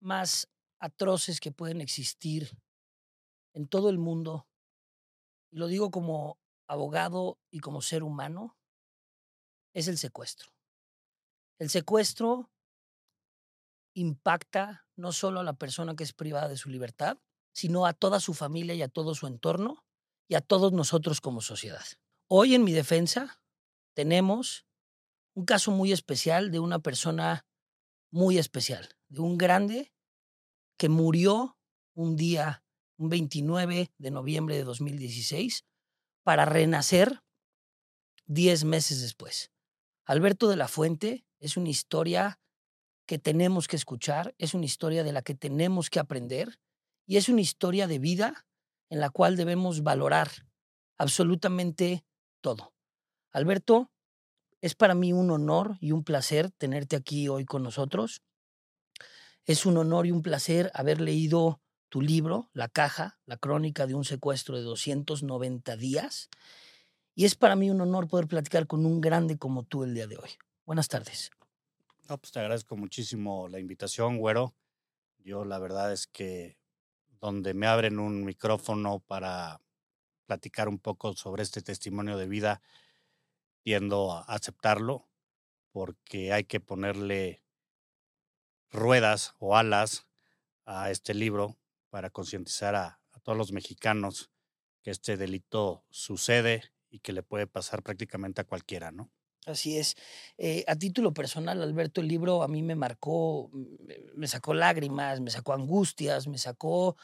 más atroces que pueden existir en todo el mundo, y lo digo como abogado y como ser humano, es el secuestro. El secuestro impacta no solo a la persona que es privada de su libertad, sino a toda su familia y a todo su entorno y a todos nosotros como sociedad. Hoy en mi defensa tenemos un caso muy especial de una persona muy especial, de un grande que murió un día, un 29 de noviembre de 2016, para renacer 10 meses después. Alberto de la Fuente es una historia que tenemos que escuchar, es una historia de la que tenemos que aprender y es una historia de vida en la cual debemos valorar absolutamente todo. Alberto, es para mí un honor y un placer tenerte aquí hoy con nosotros. Es un honor y un placer haber leído tu libro, La Caja, la crónica de un secuestro de 290 días. Y es para mí un honor poder platicar con un grande como tú el día de hoy. Buenas tardes. No, pues te agradezco muchísimo la invitación, güero. Yo la verdad es que donde me abren un micrófono para platicar un poco sobre este testimonio de vida, tiendo a aceptarlo porque hay que ponerle ruedas o alas a este libro para concientizar a, todos los mexicanos que este delito sucede y que le puede pasar prácticamente a cualquiera, ¿no? Así es. Eh, a título personal, Alberto, el libro a mí me marcó, me sacó lágrimas, me sacó angustias, me sacó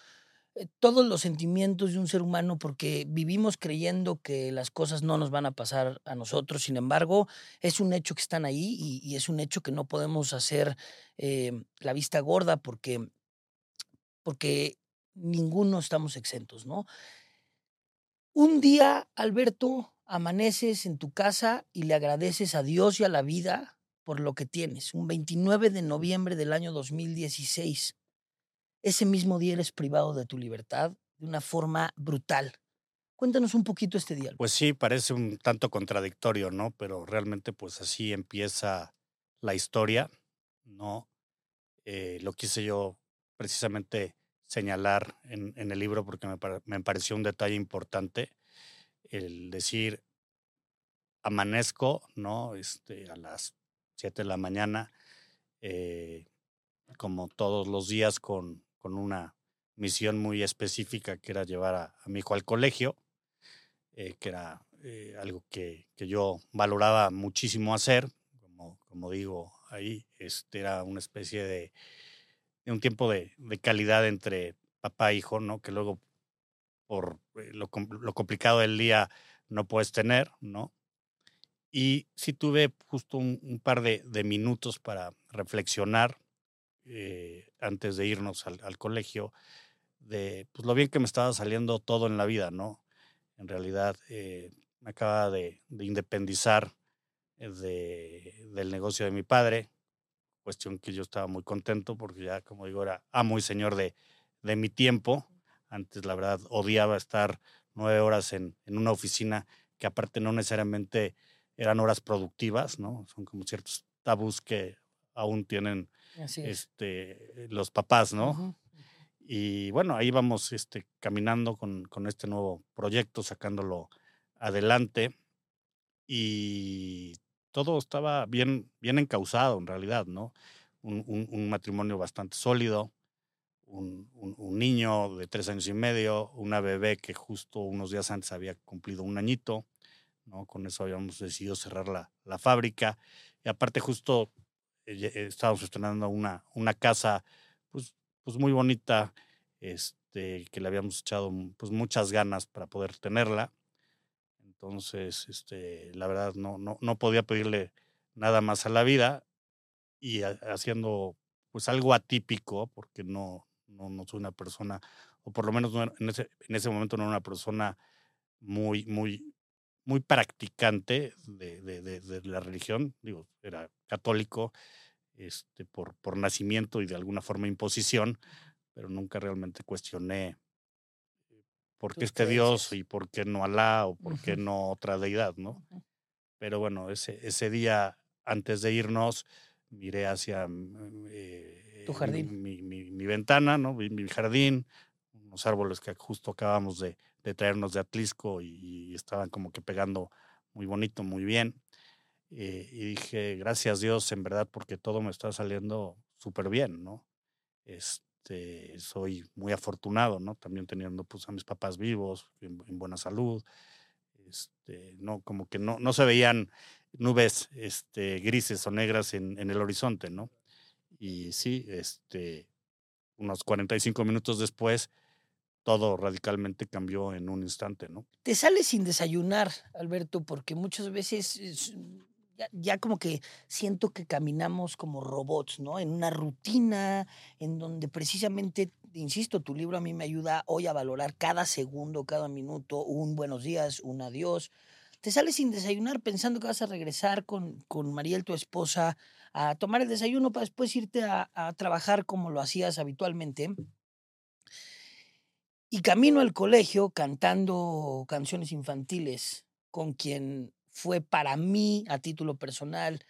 todos los sentimientos de un ser humano porque vivimos creyendo que las cosas no nos van a pasar a nosotros. Sin embargo, es un hecho que están ahí y, es un hecho que no podemos hacer eh, la vista gorda porque, porque ninguno estamos exentos, ¿no? Un día, Alberto, amaneces en tu casa y le agradeces a Dios y a la vida por lo que tienes. Un 29 de noviembre del año 2016. Ese mismo día eres privado de tu libertad de una forma brutal. Cuéntanos un poquito este día. Pues sí, parece un tanto contradictorio, ¿no? Pero realmente pues así empieza la historia, ¿no? Eh, lo quise yo precisamente señalar en, en el libro porque me, me pareció un detalle importante el decir, amanezco, ¿no? Este, a las 7 de la mañana, eh, como todos los días, con, con, una misión muy específica que era llevar a, mi hijo al colegio, eh, que era eh, algo que, que, yo valoraba muchísimo hacer, como, como digo ahí, este era una especie de, un tiempo de, de, calidad entre papá e hijo, ¿no? Que luego por eh, lo, lo, complicado del día no puedes tener, ¿no? Y sí tuve justo un, par de, minutos para reflexionar eh, antes de irnos al, colegio de pues, lo bien que me estaba saliendo todo en la vida, ¿no? En realidad eh, me acaba de, de independizar de, del negocio de mi padre, cuestión que yo estaba muy contento porque ya, como digo, era amo y señor de, de mi tiempo antes, la verdad, odiaba estar nueve horas en, en una oficina que aparte no necesariamente eran horas productivas, ¿no? Son como ciertos tabús que aún tienen este, los papás, ¿no? Y bueno, ahí vamos este, caminando con, con, este nuevo proyecto, sacándolo adelante. Y todo estaba bien, bien encausado en realidad, ¿no? Un, un, un matrimonio bastante sólido, un, niño de tres años y medio, una bebé que justo unos días antes había cumplido un añito, ¿no? Con eso habíamos decidido cerrar la, la fábrica. Y aparte justo estábamos estrenando una, una casa pues, pues muy bonita, este, que le habíamos echado pues muchas ganas para poder tenerla. Entonces, este, la verdad no, no, no podía pedirle nada más a la vida y haciendo pues algo atípico, porque no, no, no soy una persona, o por lo menos en, ese, en ese momento no era una persona muy, muy, muy practicante de, de, de, la religión, digo, era católico este, por, por nacimiento y de alguna forma imposición, pero nunca realmente cuestioné eh, por qué este Dios y por qué no Alá o por qué no otra deidad, ¿no? Pero bueno, ese, ese día antes de irnos, miré hacia mm, eh, Tu jardín. Mi, mi, mi, ventana, ¿no? Mi, jardín, unos árboles que justo acabamos de, de traernos de Atlisco y, estaban como que pegando muy bonito, muy bien. Eh, y dije, gracias Dios, en verdad, porque todo me está saliendo súper bien, ¿no? Este, soy muy afortunado, ¿no? También teniendo pues, a mis papás vivos, en, buena salud. Este, no, como que no, no se veían nubes este, grises o negras en, en el horizonte, ¿no? Y sí, este, unos 45 minutos después, todo radicalmente cambió en un instante, ¿no? Te sales sin desayunar, Alberto, porque muchas veces ya, como que siento que caminamos como robots, ¿no? En una rutina en donde precisamente, insisto, tu libro a mí me ayuda hoy a valorar cada segundo, cada minuto, un buenos días, un adiós. Te sales sin desayunar pensando que vas a regresar con, con Mariel, tu esposa, a tomar el desayuno para después irte a, a trabajar como lo hacías habitualmente. Y camino al colegio cantando canciones infantiles con quien fue para mí, a título personal,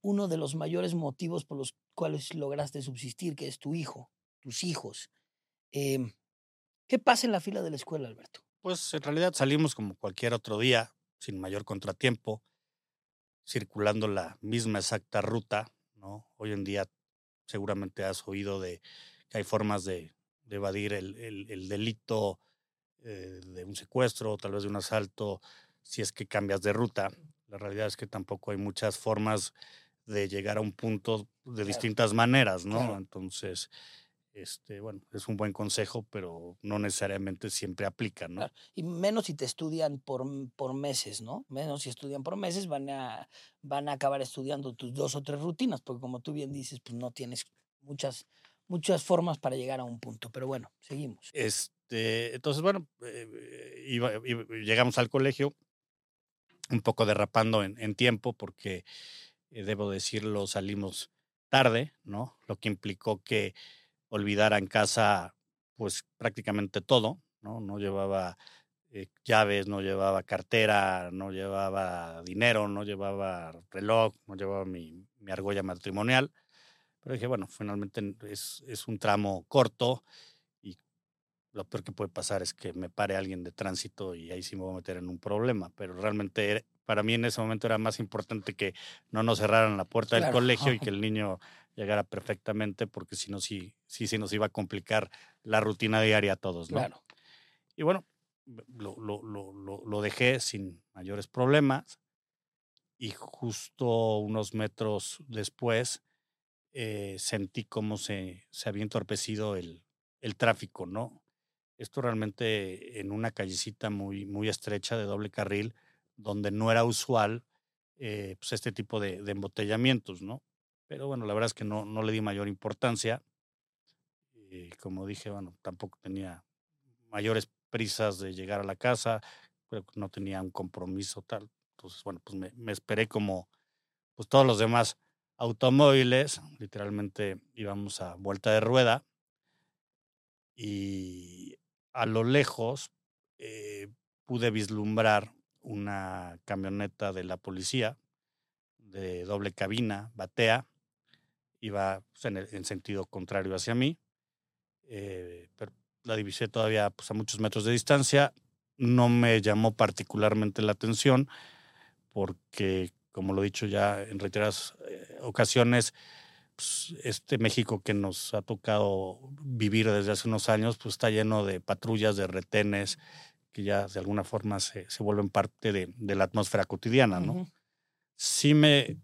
uno de los mayores motivos por los cuales lograste subsistir, que es tu hijo, tus hijos. Em, ¿Qué pasa en la fila de la escuela, Alberto? Pues en realidad salimos como cualquier otro día, sin mayor contratiempo, circulando la misma exacta ruta, ¿no? Hoy en día seguramente has oído de que hay formas de, evadir el, el, delito eh, de un secuestro, tal vez de un asalto, si es que cambias de ruta. La realidad es que tampoco hay muchas formas de llegar a un punto de distintas maneras, ¿no? Entonces, este, bueno, es un buen consejo, pero no necesariamente siempre aplica, ¿no? Y menos si te estudian por, por meses, ¿no? Menos si estudian por meses, van a, van a acabar estudiando tus dos o tres rutinas, porque como tú bien dices, pues no tienes muchas, muchas formas para llegar a un punto. Pero bueno, seguimos. Este, entonces, bueno, eh, llegamos al colegio un poco derrapando en, tiempo porque, eh, debo decirlo, salimos tarde, ¿no? Lo que implicó que olvidara en casa pues prácticamente todo, ¿no? No llevaba eh, llaves, no llevaba cartera, no llevaba dinero, no llevaba reloj, no llevaba mi, mi argolla matrimonial. Pero dije, bueno, finalmente es, es un tramo corto y lo peor que puede pasar es que me pare alguien de tránsito y ahí sí me voy a meter en un problema. Pero realmente para mí en ese momento era más importante que no nos cerraran la puerta del colegio y que el niño llegara perfectamente, porque si no, sí, sí, sí nos iba a complicar la rutina diaria a todos, ¿no? Claro. Y bueno, lo, lo, lo, lo dejé sin mayores problemas y justo unos metros después eh, sentí cómo se, se había entorpecido el, el tráfico, ¿no? Esto realmente en una callecita muy, muy estrecha de doble carril, donde no era usual eh, pues este tipo de, embotellamientos, ¿no? Pero bueno, la verdad es que no, no le di mayor importancia. Eh, como dije, bueno, tampoco tenía mayores prisas de llegar a la casa, pero no tenía un compromiso tal. Entonces, bueno, pues me, me esperé como pues todos los demás automóviles, literalmente íbamos a vuelta de rueda y a lo lejos eh, pude vislumbrar una camioneta de la policía de doble cabina, batea, iba pues, en, sentido contrario hacia mí, eh, pero la divisé todavía pues, a muchos metros de distancia, no me llamó particularmente la atención porque, como lo he dicho ya en reiteradas eh, ocasiones, pues, este México que nos ha tocado vivir desde hace unos años, pues está lleno de patrullas, de retenes, que ya de alguna forma se, vuelven parte de, la atmósfera cotidiana, ¿no? Sí me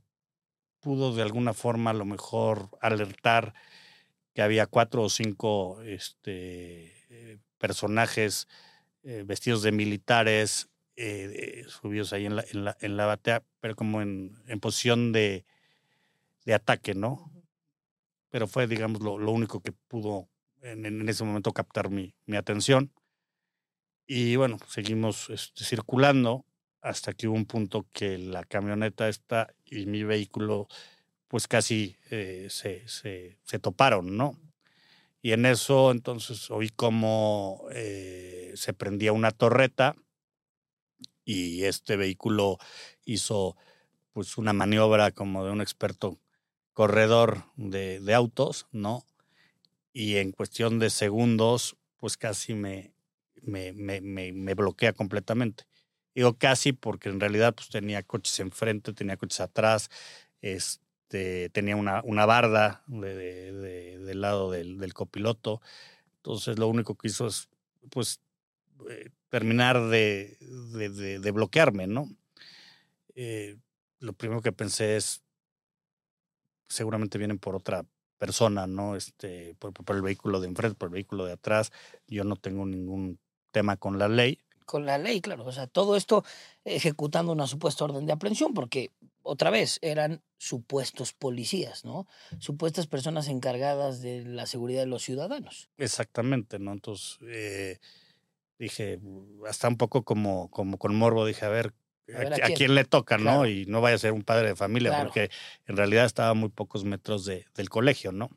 pudo de alguna forma a lo mejor alertar que había cuatro o cinco este, eh, personajes eh, vestidos de militares eh, subidos ahí en la, en la, en la batea, pero como en, en posición de, de ataque, ¿no? pero fue, digamos, lo, lo único que pudo en, en, ese momento captar mi, mi atención. Y bueno, seguimos este, circulando hasta que hubo un punto que la camioneta está y mi vehículo pues casi eh, se, se, se, toparon, ¿no? Y en eso entonces oí como eh, se prendía una torreta y este vehículo hizo pues una maniobra como de un experto corredor de, de autos, ¿no? y en cuestión de segundos, pues casi me, me, me, me, bloquea completamente. Digo casi porque en realidad pues tenía coches enfrente, tenía coches atrás, este, tenía una, una barda de, del lado del, del, copiloto. Entonces lo único que hizo es pues eh, terminar de, de, de, bloquearme, ¿no? Eh, lo primero que pensé es, seguramente vienen por otra persona, ¿no? Este, por, por, el vehículo de enfrente, por el vehículo de atrás. Yo no tengo ningún tema con la ley. Con la ley, claro. O sea, todo esto ejecutando una supuesta orden de aprehensión, porque otra vez eran supuestos policías, ¿no? Supuestas personas encargadas de la seguridad de los ciudadanos. Exactamente, ¿no? Entonces, eh, dije, hasta un poco como, como con morbo, dije, a ver, a, quién? le toca, ¿no? Y no vaya a ser un padre de familia, porque en realidad estaba a muy pocos metros de, del colegio, ¿no?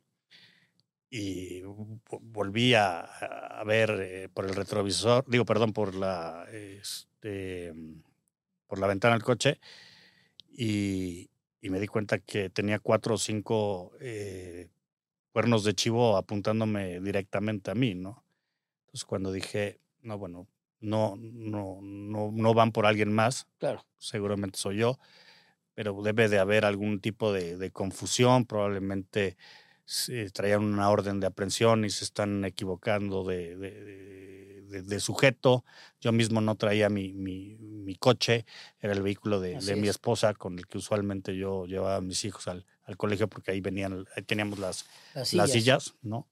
Y volví a, a ver eh, por el retrovisor, digo, perdón, por la, este, por la ventana del coche y, y, me di cuenta que tenía cuatro o cinco eh, cuernos de chivo apuntándome directamente a mí, ¿no? Entonces cuando dije, no, bueno, no, no, no, no van por alguien más. Claro. Seguramente soy yo, pero debe de haber algún tipo de, de confusión, probablemente traían una orden de aprehensión y se están equivocando de, de, de, sujeto. Yo mismo no traía mi, mi, mi coche, era el vehículo de, mi esposa con el que usualmente yo llevaba a mis hijos al, al colegio porque ahí venían, ahí teníamos las, las sillas. las, sillas. ¿no?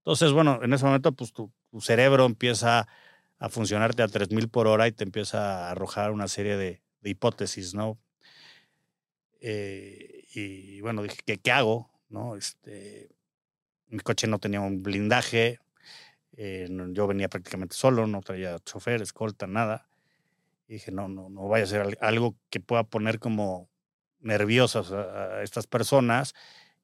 Entonces, bueno, en ese momento pues tu, tu cerebro empieza a funcionarte a 3000 por hora y te empieza a arrojar una serie de, hipótesis, ¿no? Eh, y bueno, dije, ¿qué, ¿qué, hago? ¿No? Este, mi coche no tenía un blindaje, eh, yo venía prácticamente solo, no traía chofer, escolta, nada. Y dije, no, no, no vaya a ser algo que pueda poner como nerviosas a, estas personas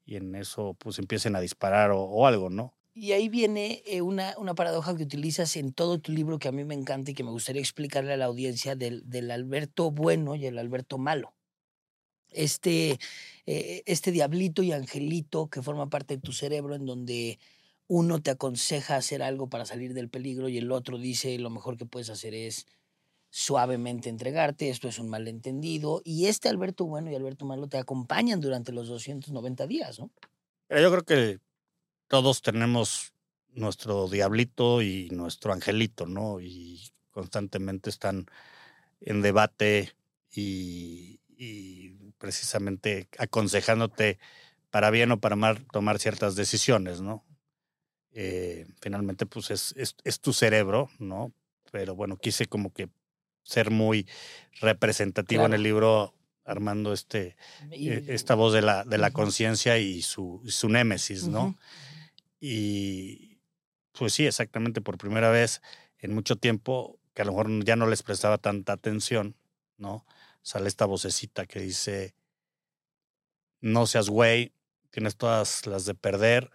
y en eso pues empiecen a disparar o algo, ¿no? Y ahí viene eh, una, una, paradoja que utilizas en todo tu libro que a mí me encanta y que me gustaría explicarle a la audiencia del, del Alberto bueno y el Alberto malo. Este, eh, este diablito y angelito que forma parte de tu cerebro en donde uno te aconseja hacer algo para salir del peligro y el otro dice lo mejor que puedes hacer es suavemente entregarte, esto es un malentendido. Y este Alberto bueno y Alberto malo te acompañan durante los 290 días, ¿no? Yo creo que todos tenemos nuestro diablito y nuestro angelito, ¿no? Y constantemente están en debate y, y precisamente aconsejándote para bien o para mal tomar ciertas decisiones, ¿no? Eh, finalmente, pues es, es, es, tu cerebro, ¿no? Pero bueno, quise como que ser muy representativo claro. en el libro, armando este, y, esta voz de la, de la conciencia y su, su némesis, ¿no? Uh -huh. Y pues sí, exactamente por primera vez en mucho tiempo, que a lo mejor ya no les prestaba tanta atención, ¿no? Sale esta vocecita que dice, no seas güey, tienes todas las de perder.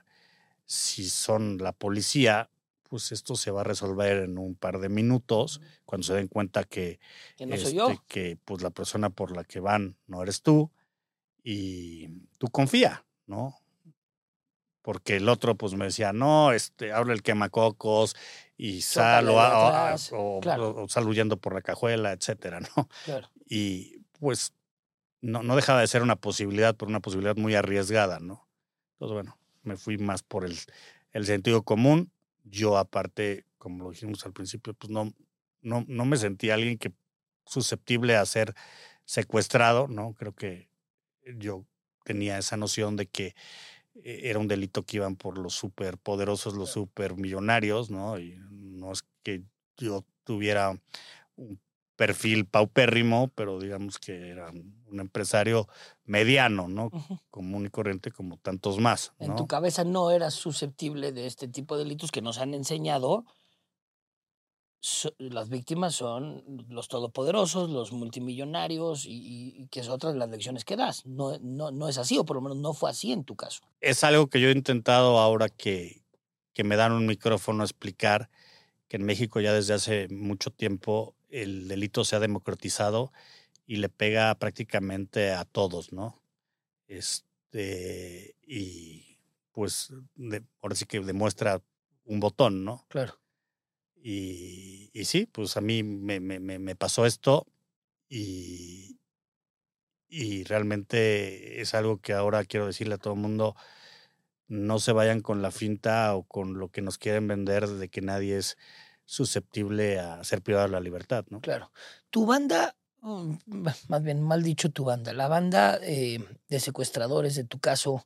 Si son la policía, pues esto se va a resolver en un par de minutos, cuando se den cuenta que, que, no este, yo. que pues, la persona por la que van no eres tú, y tú confía, ¿no? Porque el otro pues me decía, no, este, abre el quemacocos y sal o, o, claro. o, sal huyendo por la cajuela, etcétera, ¿no? Claro. Y pues no, no dejaba de ser una posibilidad, pero una posibilidad muy arriesgada, ¿no? Entonces, bueno, me fui más por el, el sentido común. Yo, aparte, como lo dijimos al principio, pues no, no, no me sentí alguien que susceptible a ser secuestrado, ¿no? Creo que yo tenía esa noción de que era un delito que iban por los superpoderosos, los supermillonarios, ¿no? Y no es que yo tuviera un perfil paupérrimo, pero digamos que era un empresario mediano, ¿no? Uh -huh. Común y corriente como tantos más. ¿no? En tu cabeza no eras susceptible de este tipo de delitos que nos han enseñado So, las víctimas son los todopoderosos, los multimillonarios y, y, que es otra de las lecciones que das. No, no, no es así, o por lo menos no fue así en tu caso. Es algo que yo he intentado ahora que, que me dan un micrófono a explicar que en México ya desde hace mucho tiempo el delito se ha democratizado y le pega prácticamente a todos, ¿no? Este, y pues ahora sí que demuestra un botón, ¿no? Claro. Y, sí, pues a mí me, pasó esto y, y realmente es algo que ahora quiero decirle a todo el mundo, no se vayan con la finta o con lo que nos quieren vender de que nadie es susceptible a ser privado de la libertad, ¿no? Claro. Tu banda, mm, más bien mal dicho tu banda, la banda eh, de secuestradores de tu caso,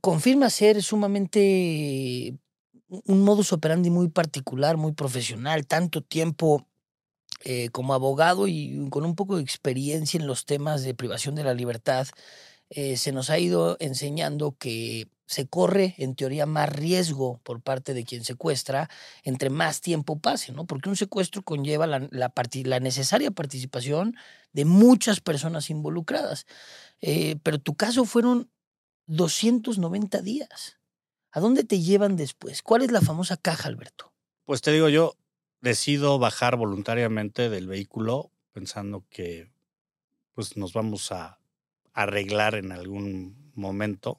confirma ser sumamente un modus operandi muy particular, muy profesional, tanto tiempo eh, como abogado y con un poco de experiencia en los temas de privación de la libertad, eh, se nos ha ido enseñando que se corre en teoría más riesgo por parte de quien secuestra entre más tiempo pase, ¿no? Porque un secuestro conlleva la, necesaria participación de muchas personas involucradas. Eh, pero tu caso fueron 290 días. ¿A dónde te llevan después? ¿Cuál es la famosa caja, Alberto? Pues te digo yo, decido bajar voluntariamente del vehículo pensando que pues nos vamos a arreglar en algún momento.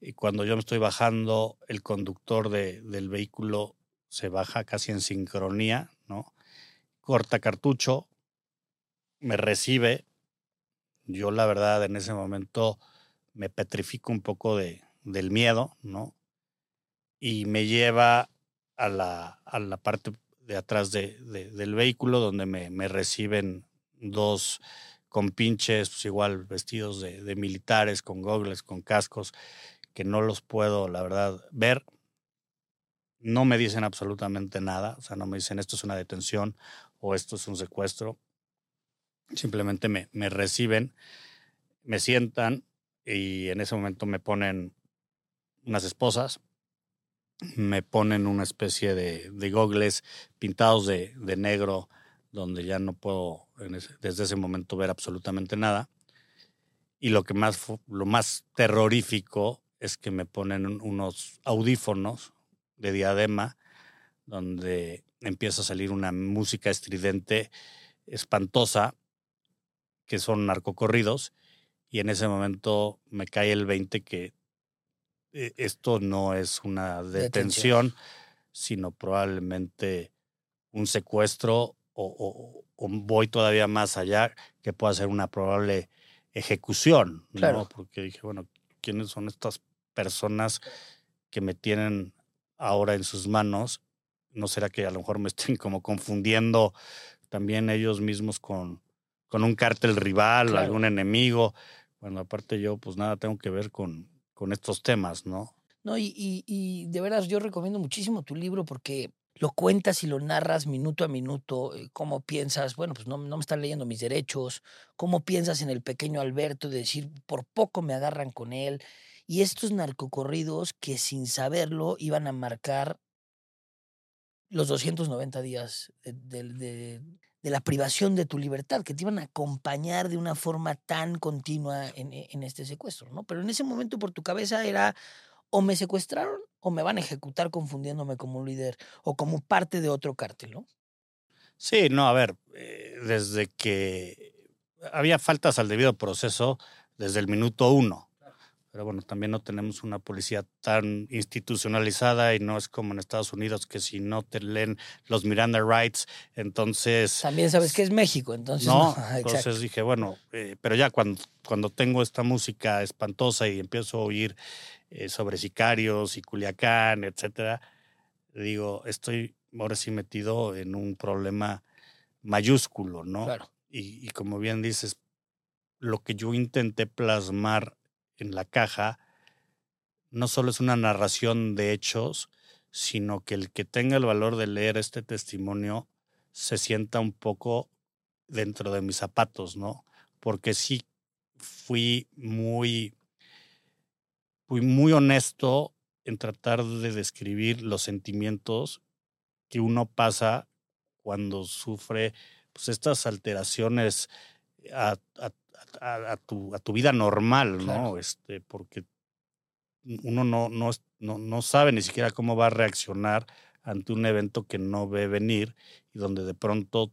Y cuando yo me estoy bajando, el conductor de, del vehículo se baja casi en sincronía, ¿no? Corta cartucho, me recibe. Yo la verdad en ese momento me petrifico un poco de, del miedo, ¿no? Y me lleva a la, a la parte de atrás de, del vehículo, donde me, reciben dos compinches, pues igual vestidos de, de, militares, con gogles, con cascos, que no los puedo, la verdad, ver. No me dicen absolutamente nada, o sea, no me dicen esto es una detención o esto es un secuestro. Simplemente me, me reciben, me sientan y en ese momento me ponen unas esposas, me ponen una especie de, de gogles pintados de, de, negro, donde ya no puedo desde ese momento ver absolutamente nada. Y lo que más, lo más terrorífico es que me ponen unos audífonos de diadema, donde empieza a salir una música estridente, espantosa, que son narcocorridos, y en ese momento me cae el 20 que esto no es una detención, sino probablemente un secuestro o, voy todavía más allá, que pueda ser una probable ejecución, ¿no? Porque dije, bueno, ¿quiénes son estas personas que me tienen ahora en sus manos? ¿No será que a lo mejor me estén como confundiendo también ellos mismos con, con un cártel rival, algún enemigo? Bueno, aparte yo pues nada tengo que ver con, con estos temas, ¿no? No, y, y, de veras yo recomiendo muchísimo tu libro porque lo cuentas y lo narras minuto a minuto, eh, cómo piensas, bueno, pues no, no me están leyendo mis derechos, cómo piensas en el pequeño Alberto, de decir, por poco me agarran con él, y estos narcocorridos que sin saberlo iban a marcar los 290 días de, de la privación de tu libertad, que te iban a acompañar de una forma tan continua en, e, en, este secuestro, ¿no? Pero en ese momento por tu cabeza era o me secuestraron o me van a ejecutar confundiéndome como un líder o como parte de otro cártel, ¿no? Sí, no, a ver, eh, desde que había faltas al debido proceso desde el minuto uno. Pero bueno, también no tenemos una policía tan institucionalizada y no es como en Estados Unidos que si no te leen los Miranda Rights, entonces... También sabes que es México, entonces... No, entonces dije, bueno, eh, pero ya cuando, cuando tengo esta música espantosa y empiezo a oír eh, sobre sicarios y Culiacán, etcétera, digo, estoy ahora sí metido en un problema mayúsculo, ¿no? Claro. Y, y como bien dices, lo que yo intenté plasmar en la caja no solo es una narración de hechos, sino que el que tenga el valor de leer este testimonio se sienta un poco dentro de mis zapatos, ¿no? Porque sí fui muy, fui muy honesto en tratar de describir los sentimientos que uno pasa cuando sufre pues, estas alteraciones a, a, tu, a tu vida normal, ¿no? Este, porque uno no, no, no, no sabe ni siquiera cómo va a reaccionar ante un evento que no ve venir y donde de pronto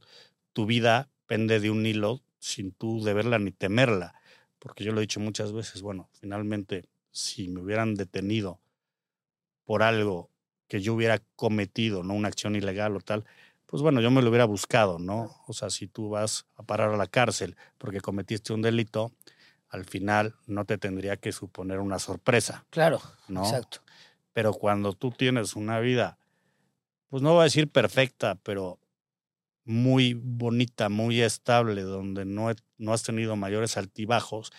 tu vida pende de un hilo sin tú deberla ni temerla. Porque yo lo he dicho muchas veces, bueno, finalmente si me hubieran detenido por algo que yo hubiera cometido, no una acción ilegal o tal, pues bueno, yo me lo hubiera buscado, ¿no? O sea, si tú vas a parar a la cárcel porque cometiste un delito, al final no te tendría que suponer una sorpresa. Claro, ¿no? exacto. Pero cuando tú tienes una vida, pues no voy a decir perfecta, pero muy bonita, muy estable, donde no, no has tenido mayores altibajos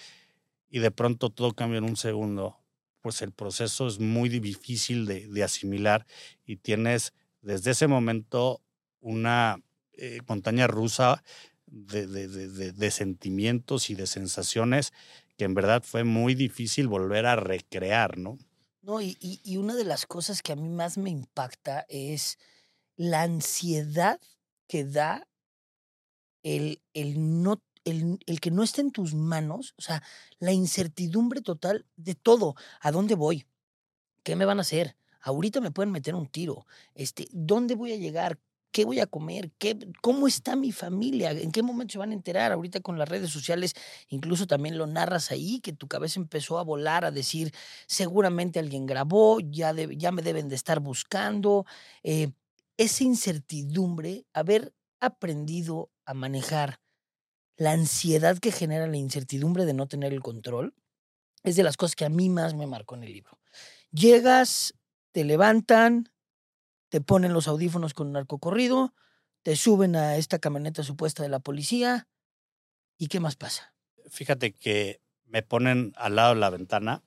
y de pronto todo cambia en un segundo, pues el proceso es muy difícil de, asimilar y tienes desde ese momento una eh, montaña rusa de, de, sentimientos y de sensaciones que en verdad fue muy difícil volver a recrear, ¿no? No, y, y, una de las cosas que a mí más me impacta es la ansiedad que da el, el no el, el, que no esté en tus manos, o sea, la incertidumbre total de todo. ¿A dónde voy? ¿Qué me van a hacer? Ahorita me pueden meter un tiro. Este, ¿Dónde voy a llegar? ¿Qué voy a comer? ¿Qué, ¿Cómo está mi familia? ¿En qué momento se van a enterar? Ahorita con las redes sociales, incluso también lo narras ahí, que tu cabeza empezó a volar, a decir, seguramente alguien grabó, ya, ya me deben de estar buscando. Eh, esa incertidumbre, haber aprendido a manejar la ansiedad que genera la incertidumbre de no tener el control, es de las cosas que a mí más me marcó en el libro. Llegas, te levantan, te ponen los audífonos con un arco corrido, te suben a esta camioneta supuesta de la policía, ¿y qué más pasa? Fíjate que me ponen al lado de la ventana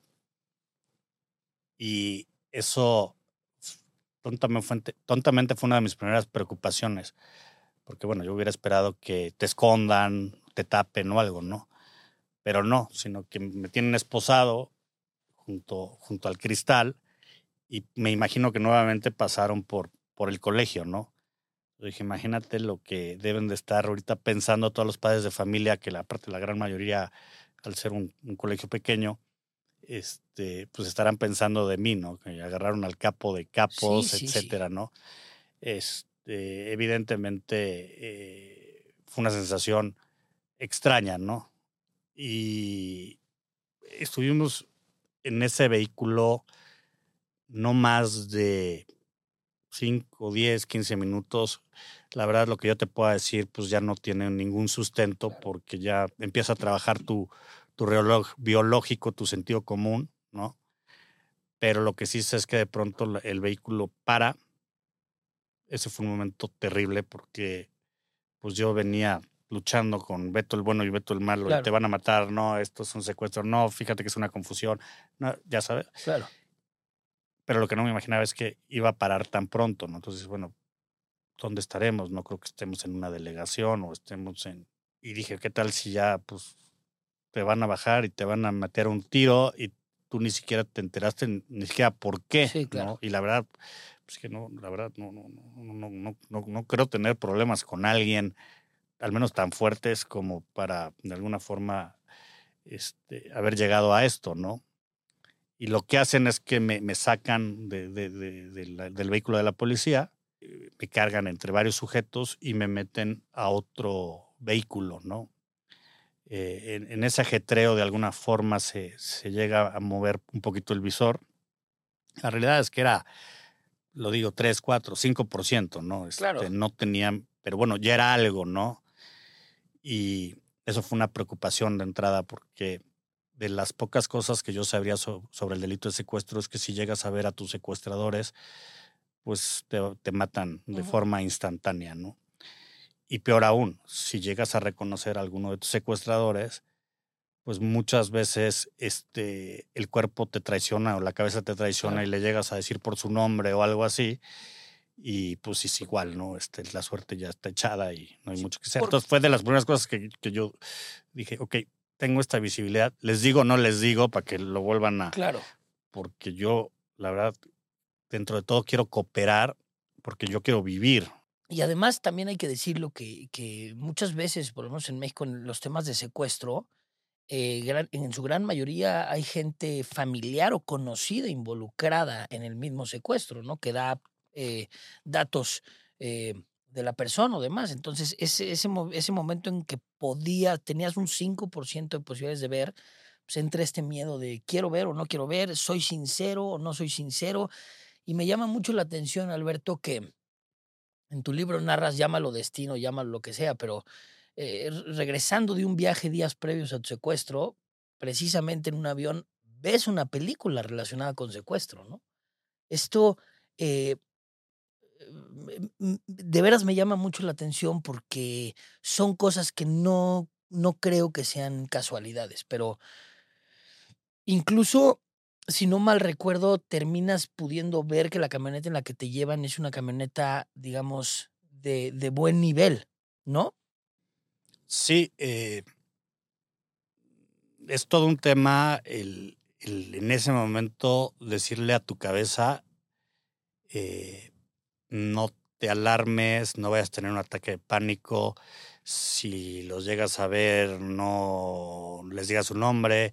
y eso tontamente, fue una de mis primeras preocupaciones, porque bueno, yo hubiera esperado que te escondan, te tapen o algo, ¿no? Pero no, sino que me tienen esposado junto, junto al cristal y me imagino que nuevamente pasaron por, por el colegio, ¿no? Yo dije, imagínate lo que deben de estar ahorita pensando todos los padres de familia, que la parte, la gran mayoría, al ser un, colegio pequeño, este, pues estarán pensando de mí, ¿no? Que agarraron al capo de capos, etcétera, ¿no? Este, evidentemente eh, fue una sensación extraña, ¿no? Y estuvimos en ese vehículo no más de 5, 10, 15 minutos. La verdad, lo que yo te puedo decir, pues ya no tiene ningún sustento porque ya empieza a trabajar tu, tu reloj biológico, tu sentido común, ¿no? Pero lo que sí sé es que de pronto el vehículo para. Ese fue un momento terrible porque pues yo venía luchando con Beto el bueno y Beto el malo, y te van a matar, no, esto es un secuestro, no, fíjate que es una confusión, no, ya sabes. Claro. Pero lo que no me imaginaba es que iba a parar tan pronto, ¿no? Entonces, bueno, ¿dónde estaremos? No creo que estemos en una delegación o estemos en... Y dije, ¿qué tal si ya, pues, te van a bajar y te van a meter un tiro y tú ni siquiera te enteraste, ni siquiera por qué, sí, claro. Y la verdad, pues que no, la verdad, no, no, no, no, no, no, no creo tener problemas con alguien al menos tan fuertes como para de alguna forma este, haber llegado a esto, ¿no? Y lo que hacen es que me, me sacan de, de, del vehículo de la policía, eh, me cargan entre varios sujetos y me meten a otro vehículo, ¿no? Eh, en, en, ese ajetreo de alguna forma se, se, llega a mover un poquito el visor. La realidad es que era, lo digo, 3, 4, 5%, ¿no? Este, claro. No tenían, pero bueno, ya era algo, ¿no? Y eso fue una preocupación de entrada porque de las pocas cosas que yo sabría sobre el delito de secuestro es que si llegas a ver a tus secuestradores, pues te, matan de forma instantánea, ¿no? Y peor aún, si llegas a reconocer a alguno de tus secuestradores, pues muchas veces este, el cuerpo te traiciona o la cabeza te traiciona y le llegas a decir por su nombre o algo así, y pues es igual, ¿no? Este, la suerte ya está echada y no hay mucho que hacer. Entonces fue de las primeras cosas que, que, yo dije, ok, tengo esta visibilidad, les digo o no les digo para que lo vuelvan a... Claro. Porque yo, la verdad, dentro de todo quiero cooperar porque yo quiero vivir. Y además también hay que decirlo que, que muchas veces, por lo menos en México, en los temas de secuestro, eh, en su gran mayoría hay gente familiar o conocida involucrada en el mismo secuestro, ¿no? Que da eh, datos eh, de la persona o demás. Entonces, ese, ese, ese momento en que podía, tenías un 5% de posibilidades de ver, pues entra este miedo de quiero ver o no quiero ver, soy sincero o no soy sincero. Y me llama mucho la atención, Alberto, que en tu libro narras, llámalo destino, llámalo lo que sea, pero eh, regresando de un viaje días previos a tu secuestro, precisamente en un avión, ves una película relacionada con secuestro, ¿no? Esto eh, de veras me llama mucho la atención porque son cosas que no, no creo que sean casualidades, pero incluso si no mal recuerdo, terminas pudiendo ver que la camioneta en la que te llevan es una camioneta, digamos, de, de buen nivel, ¿no? Sí, eh, es todo un tema el, en ese momento decirle a tu cabeza, eh, no te alarmes, no vayas a tener un ataque de pánico, si los llegas a ver, no les digas su nombre,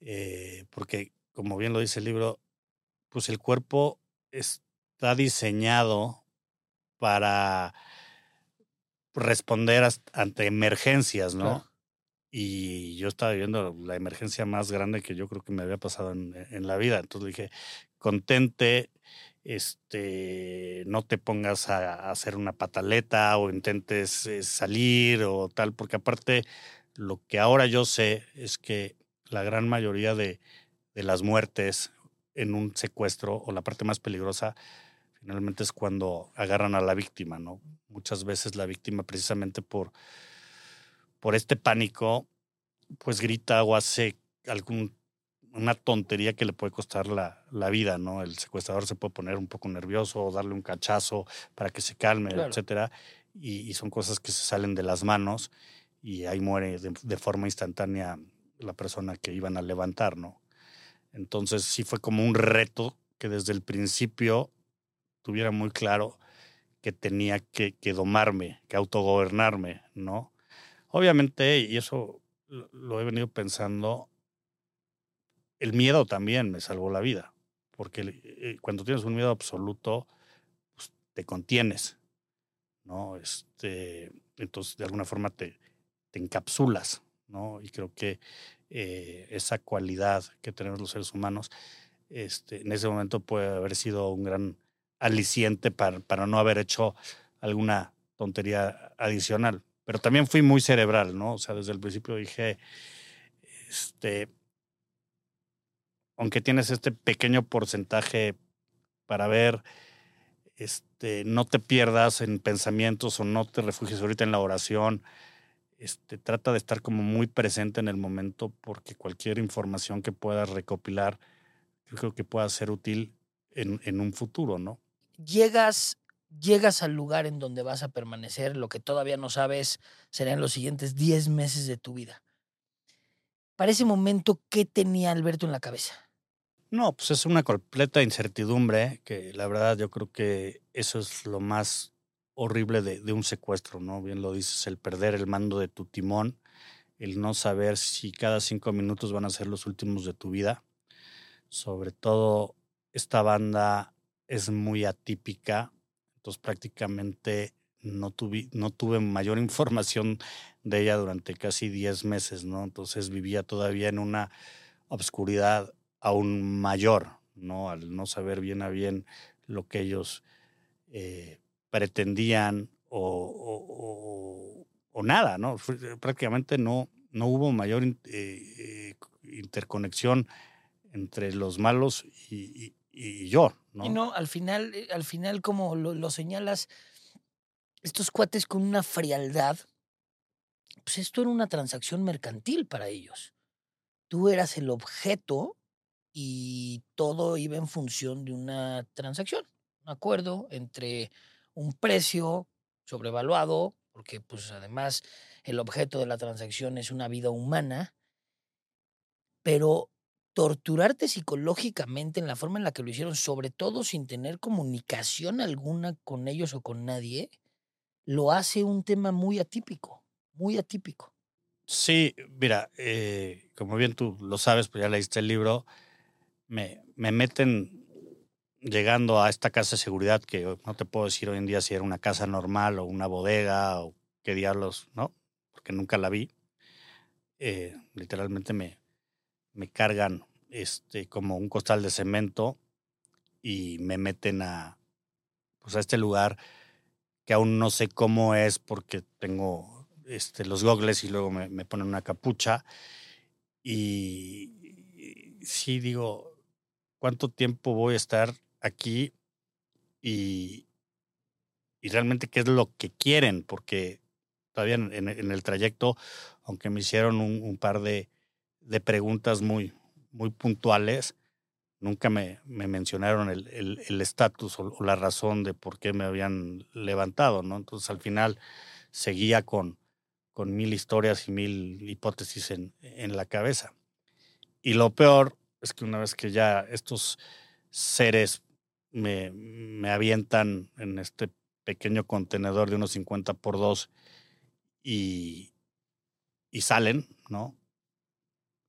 eh, porque como bien lo dice el libro, pues el cuerpo está diseñado para responder ante emergencias, ¿no? Y yo estaba viviendo la emergencia más grande que yo creo que me había pasado en, en la vida. Entonces dije, contente, este, no te pongas a, hacer una pataleta o intentes eh, salir o tal, porque aparte lo que ahora yo sé es que la gran mayoría de, de las muertes en un secuestro o la parte más peligrosa finalmente es cuando agarran a la víctima, ¿no? Muchas veces la víctima precisamente por, por este pánico pues grita o hace algún una tontería que le puede costar la, la, vida, ¿no? El secuestrador se puede poner un poco nervioso o darle un cachazo para que se calme, etcétera. Y, son cosas que se salen de las manos y ahí muere de, forma instantánea la persona que iban a levantar, ¿no? Entonces sí fue como un reto que desde el principio tuviera muy claro que tenía que, que domarme, que autogobernarme, ¿no? Obviamente, y eso lo he venido pensando, el miedo también me salvó la vida, porque eh, cuando tienes un miedo absoluto, pues, te contienes, ¿no? Este, entonces, de alguna forma te, te encapsulas, ¿no? Y creo que eh, esa cualidad que tenemos los seres humanos, este, en ese momento puede haber sido un gran aliciente para, para no haber hecho alguna tontería adicional. Pero también fui muy cerebral, ¿no? O sea, desde el principio dije, este, aunque tienes este pequeño porcentaje para ver, este, no te pierdas en pensamientos o no te refugies ahorita en la oración. Este, trata de estar como muy presente en el momento porque cualquier información que puedas recopilar, yo creo que pueda ser útil en, en un futuro, ¿no? Llegas, llegas al lugar en donde vas a permanecer, lo que todavía no sabes serán los siguientes 10 meses de tu vida. Para ese momento, ¿qué tenía Alberto en la cabeza? No, pues es una completa incertidumbre que la verdad yo creo que eso es lo más horrible de, un secuestro, ¿no? Bien lo dices, el perder el mando de tu timón, el no saber si cada cinco minutos van a ser los últimos de tu vida. Sobre todo, esta banda es muy atípica, entonces prácticamente no no tuve mayor información de ella durante casi diez meses, ¿no? Entonces vivía todavía en una obscuridad aún mayor, ¿no? Al no saber bien a bien lo que ellos eh, pretendían o, o, nada, ¿no? Prácticamente no, no hubo mayor eh, interconexión entre los malos y, y, yo, ¿no? Y no, al final, eh, al final como lo, lo señalas, estos cuates con una frialdad, pues esto era una transacción mercantil para ellos. Tú eras el objeto y todo iba en función de una transacción, un acuerdo entre un precio sobrevaluado, porque pues además el objeto de la transacción es una vida humana, pero torturarte psicológicamente en la forma en la que lo hicieron, sobre todo sin tener comunicación alguna con ellos o con nadie, lo hace un tema muy atípico, muy atípico. Sí, mira, eh, como bien tú lo sabes, pues ya leíste el libro, me, me meten llegando a esta casa de seguridad que no te puedo decir hoy en día si era una casa normal o una bodega o qué diablos, ¿no? Porque nunca la vi. Eh, literalmente me, me cargan este, como un costal de cemento y me meten a, pues a este lugar que aún no sé cómo es porque tengo este, los gogles y luego me, me ponen una capucha. Y, sí digo, ¿cuánto tiempo voy a estar aquí? Y, y realmente qué es lo que quieren, porque todavía en, el trayecto, aunque me hicieron un, par de, de, preguntas muy, muy puntuales, nunca me, me mencionaron el estatus el, o, la razón de por qué me habían levantado, ¿no? Entonces al final seguía con, con mil historias y mil hipótesis en, en la cabeza. Y lo peor es que una vez que ya estos seres me, me avientan en este pequeño contenedor de unos 50 por 2 y, y salen, ¿no?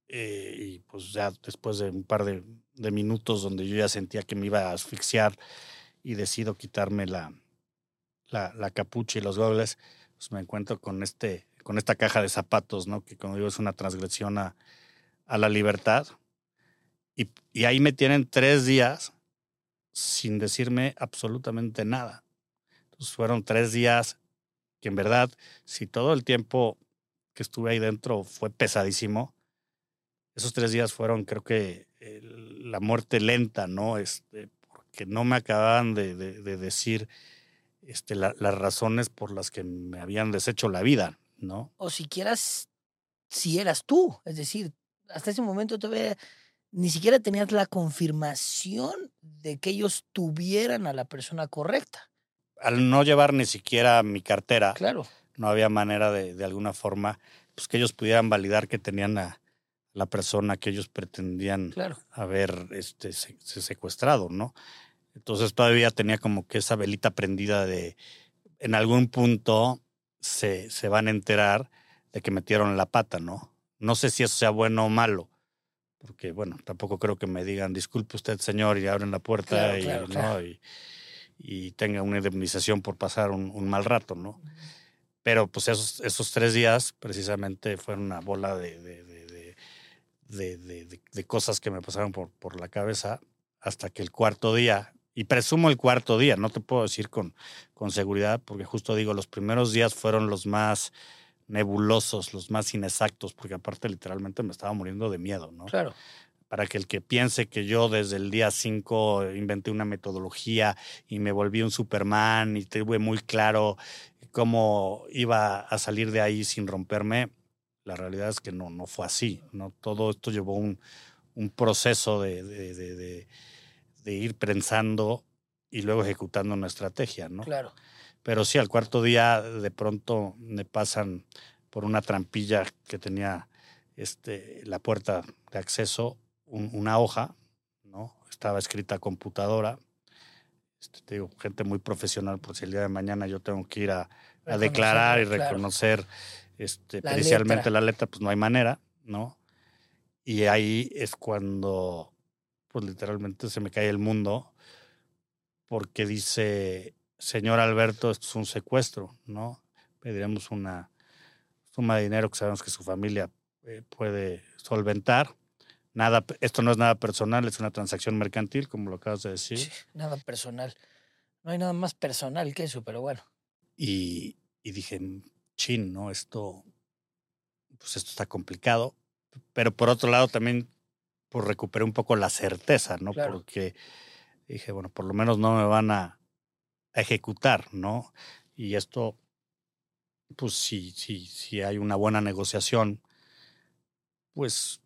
Eh, y pues ya después de un par de, minutos donde yo ya sentía que me iba a asfixiar y decido quitarme la, la, la capucha y los goggles, pues me encuentro con, este, con esta caja de zapatos, ¿no? Que como digo es una transgresión a, a la libertad. Y, ahí me tienen tres días sin decirme absolutamente nada. Entonces fueron tres días que en verdad, si todo el tiempo que estuve ahí dentro fue pesadísimo, esos tres días fueron, creo que, la muerte lenta, ¿no? Este, porque no me acababan de, de, decir este, las razones por las que me habían deshecho la vida, ¿no? O siquiera si eras tú, es decir, hasta ese momento todavía ni siquiera tenías la confirmación de que ellos tuvieran a la persona correcta al no llevar ni siquiera mi cartera, claro. no había manera de, de alguna forma pues, que ellos pudieran validar que tenían a la persona que ellos pretendían haber este, secuestrado, ¿no? Entonces todavía tenía como que esa velita prendida de en algún punto se, se van a enterar de que metieron la pata, ¿no? No sé si eso sea bueno o malo, porque bueno, tampoco creo que me digan, disculpe usted, señor, y abren la puerta y, ¿no? y y tenga una indemnización por pasar un, mal rato, ¿no? Pero pues esos, esos tres días precisamente fueron una bola de, de, de, de, cosas que me pasaron por, por la cabeza hasta que el cuarto día, y presumo el cuarto día, no te puedo decir con, con seguridad, porque justo digo, los primeros días fueron los más nebulosos, los más inexactos, porque aparte literalmente me estaba muriendo de miedo, ¿no? Claro para que el que piense que yo desde el día 5 inventé una metodología y me volví un Superman y tuve muy claro cómo iba a salir de ahí sin romperme, la realidad es que no, no fue así. ¿no? Todo esto llevó un, un proceso de, de, de, de, ir pensando y luego ejecutando una estrategia. ¿no? Claro. Pero sí, al cuarto día de pronto me pasan por una trampilla que tenía este, la puerta de acceso una hoja, ¿no? Estaba escrita a computadora. Este, te digo, gente muy profesional, por si el día de mañana yo tengo que ir a, declarar y reconocer este, la pericialmente la letra, pues no hay manera, ¿no? Y ahí es cuando, pues literalmente se me cae el mundo, porque dice, señor Alberto, esto es un secuestro, ¿no? Pediremos una suma de dinero que sabemos que su familia eh, puede solventar Nada, esto no es nada personal, es una transacción mercantil, como lo acabas de decir. Sí, nada personal. No hay nada más personal que eso, pero bueno. Y, y dije, chin, ¿no? Esto, pues esto está complicado. Pero por otro lado también, pues recuperé un poco la certeza, ¿no? Porque dije, bueno, por lo menos no me van a, a ejecutar, ¿no? Y esto, pues sí, sí, sí hay una buena negociación, pues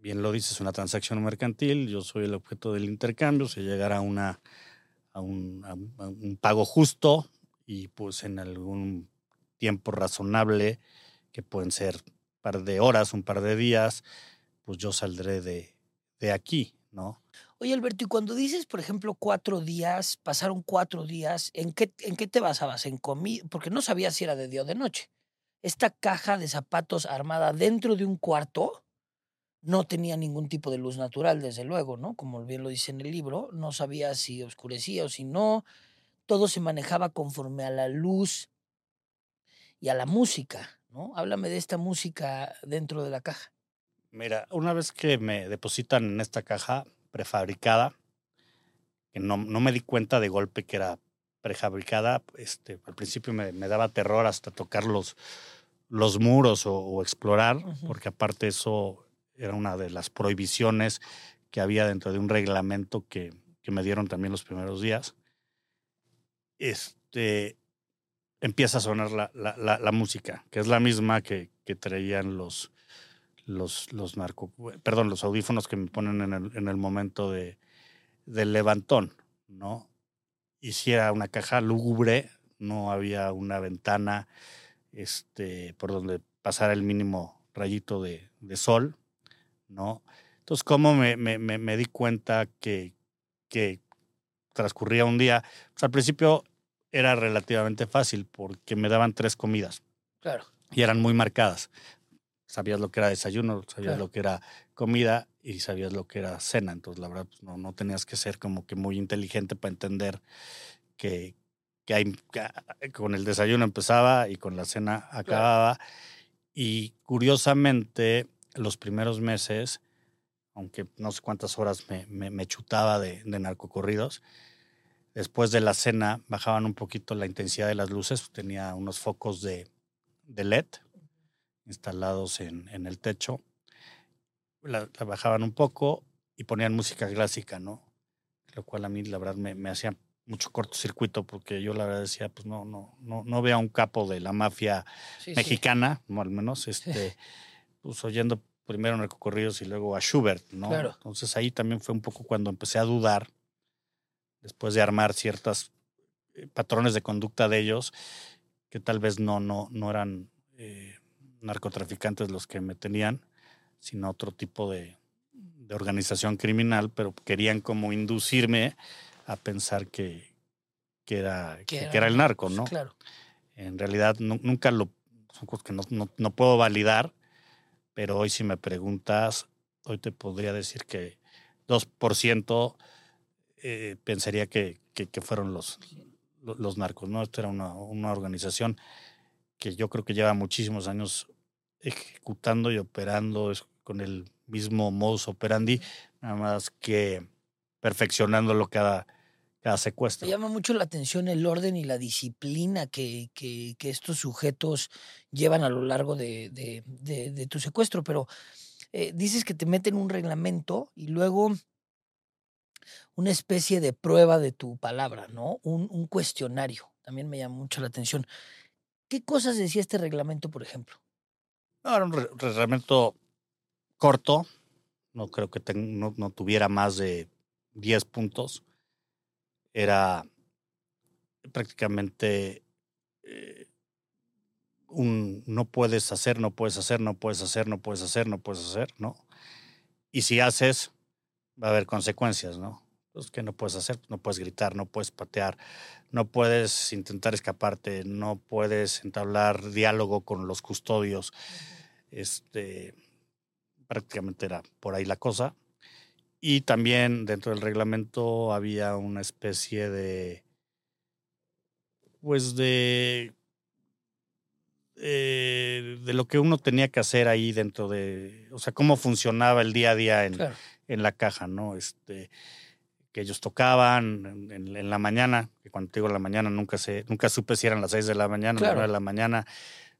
bien lo dices, una transacción mercantil, yo soy el objeto del intercambio, se llegará a, una, a, un, un pago justo y pues en algún tiempo razonable, que pueden ser un par de horas, un par de días, pues yo saldré de, de aquí, ¿no? Oye, Alberto, y cuando dices, por ejemplo, cuatro días, pasaron cuatro días, ¿en qué, en qué te basabas? ¿En comida? Porque no sabías si era de día o de noche. Esta caja de zapatos armada dentro de un cuarto, no tenía ningún tipo de luz natural, desde luego, ¿no? Como bien lo dice en el libro, no sabía si oscurecía o si no, todo se manejaba conforme a la luz y a la música, ¿no? Háblame de esta música dentro de la caja. Mira, una vez que me depositan en esta caja prefabricada, que no, no me di cuenta de golpe que era prefabricada, este, al principio me, me daba terror hasta tocar los, los muros o, o explorar, porque aparte eso era una de las prohibiciones que había dentro de un reglamento que, que me dieron también los primeros días. Este, empieza a sonar la, la, la, la música, que es la misma que, que traían los, los, los narco, perdón, los audífonos que me ponen en el, en el momento de, del levantón, ¿no? Y si era una caja lúgubre, no había una ventana este, por donde pasara el mínimo rayito de, de sol, ¿no? Entonces, ¿cómo me, me, me, me di cuenta que, que transcurría un día? Pues al principio era relativamente fácil porque me daban tres comidas Claro. y eran muy marcadas. Sabías lo que era desayuno, sabías Claro. lo que era comida y sabías lo que era cena. Entonces, la verdad, pues, no, no tenías que ser como que muy inteligente para entender que, que, hay, que con el desayuno empezaba y con la cena acababa. Y curiosamente, los primeros meses, aunque no sé cuántas horas me, me, me chutaba de, de narcocorridos, después de la cena bajaban un poquito la intensidad de las luces. Tenía unos focos de, de LED instalados en, en el techo. La, la, bajaban un poco y ponían música clásica, ¿no? Lo cual a mí, la verdad, me, me hacía mucho cortocircuito porque yo la verdad decía, pues no, no, no, no veo a un capo de la mafia Sí, sí. mexicana, no al menos, este, pues oyendo primero narcocorridos y luego a Schubert, ¿no? Claro. Entonces ahí también fue un poco cuando empecé a dudar, después de armar ciertos patrones de conducta de ellos, que tal vez no, no, no eran eh, narcotraficantes los que me tenían, sino otro tipo de, de, organización criminal, pero querían como inducirme a pensar que, que, era, que, era, que era el narco, ¿no? Claro. En realidad no, nunca lo, son cosas que no, no, no, puedo validar, pero hoy si me preguntas, hoy te podría decir que 2% eh, pensaría que, que, que, fueron los, los narcos, ¿no? Esto era una, una organización que yo creo que lleva muchísimos años ejecutando y operando con el mismo modus operandi, nada más que perfeccionándolo cada, cada secuestro. Me llama mucho la atención el orden y la disciplina que, que, que estos sujetos llevan a lo largo de, de, de, de tu secuestro, pero eh, dices que te meten un reglamento y luego una especie de prueba de tu palabra, ¿no? Un, un cuestionario. También me llama mucho la atención. ¿Qué cosas decía este reglamento, por ejemplo? No, era un re reglamento corto, no creo que ten, no, no, tuviera más de 10 puntos. Era prácticamente eh, un no puedes hacer, no puedes hacer, no puedes hacer, no puedes hacer, no puedes hacer, ¿no? Y si haces, va a haber consecuencias, ¿no? Pues, ¿Qué no puedes hacer? No puedes gritar, no puedes patear, no puedes intentar escaparte, no puedes entablar diálogo con los custodios. Este, prácticamente era por ahí la cosa. Y también dentro del reglamento había una especie de, pues de, eh, de lo que uno tenía que hacer ahí dentro de, o sea, cómo funcionaba el día a día en, Claro. en la caja, ¿no? Este, que ellos tocaban en, la mañana, que cuando te digo la mañana nunca, sé, nunca supe si eran las seis de la mañana o Claro. las nueve de la mañana,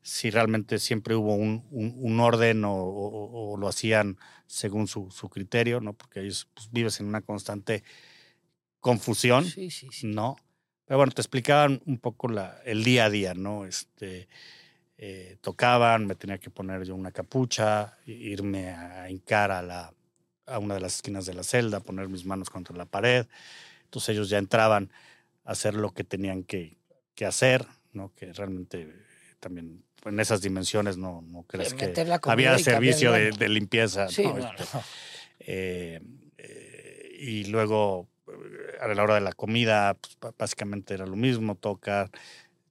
si realmente siempre hubo un, un, un orden o, o, o, lo hacían según su, su criterio, ¿no? Porque ellos pues, vives en una constante confusión, Sí, sí, sí. ¿no? Pero bueno, te explicaban un poco la, el día a día, ¿no? Este, eh, tocaban, me tenía que poner yo una capucha, irme a hincar a, la, a una de las esquinas de la celda, poner mis manos contra la pared. Entonces ellos ya entraban a hacer lo que tenían que, que hacer, ¿no? Que realmente también en esas dimensiones no, no crees Sí, que había servicio de, limpieza. Sí, ¿no? no, Este, eh, eh, y luego eh, a la hora de la comida, pues, básicamente era lo mismo, tocar,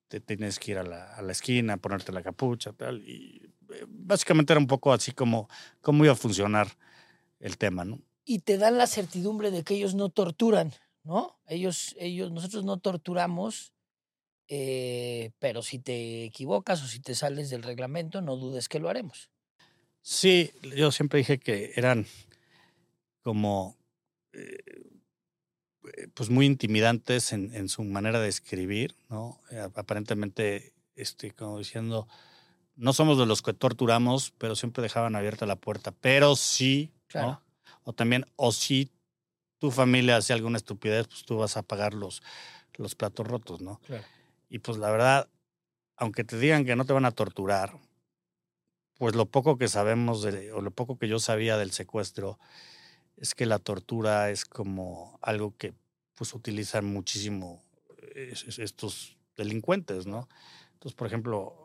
te tienes que ir a la, a la esquina, ponerte la capucha, tal. Y básicamente era un poco así como cómo iba a funcionar el tema, ¿no? y te dan la certidumbre de que ellos no torturan, ¿no? Ellos, ellos, nosotros no torturamos, eh, pero si te equivocas o si te sales del reglamento, no dudes que lo haremos. Sí, yo siempre dije que eran como eh, pues muy intimidantes en, en, su manera de escribir, ¿no? Eh, aparentemente, este, como diciendo, no somos de los que torturamos, pero siempre dejaban abierta la puerta. Pero sí, ¿no? O también, o si tu familia hace alguna estupidez, pues tú vas a pagar los, los platos rotos, ¿no? Claro. Y pues la verdad, aunque te digan que no te van a torturar, pues lo poco que sabemos, de, o lo poco que yo sabía del secuestro, es que la tortura es como algo que pues utilizan muchísimo estos delincuentes, ¿no? Entonces, por ejemplo, eh,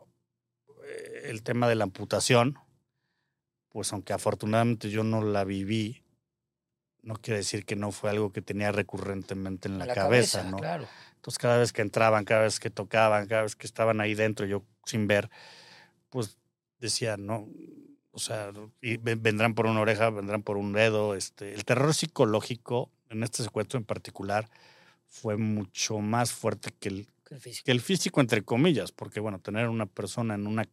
el tema de la amputación, pues aunque afortunadamente yo no la viví, no quiere decir que no fue algo que tenía recurrentemente en la, la cabeza, cabeza, ¿no? Claro. Entonces, cada vez que entraban, cada vez que tocaban, cada vez que estaban ahí dentro, yo sin ver, pues decía, no, o sea, y vendrán por una oreja, vendrán por un dedo. Este, el terror psicológico, en este secuestro en particular, fue mucho más fuerte que el, que el físico, que el físico entre comillas, porque bueno, tener una persona en una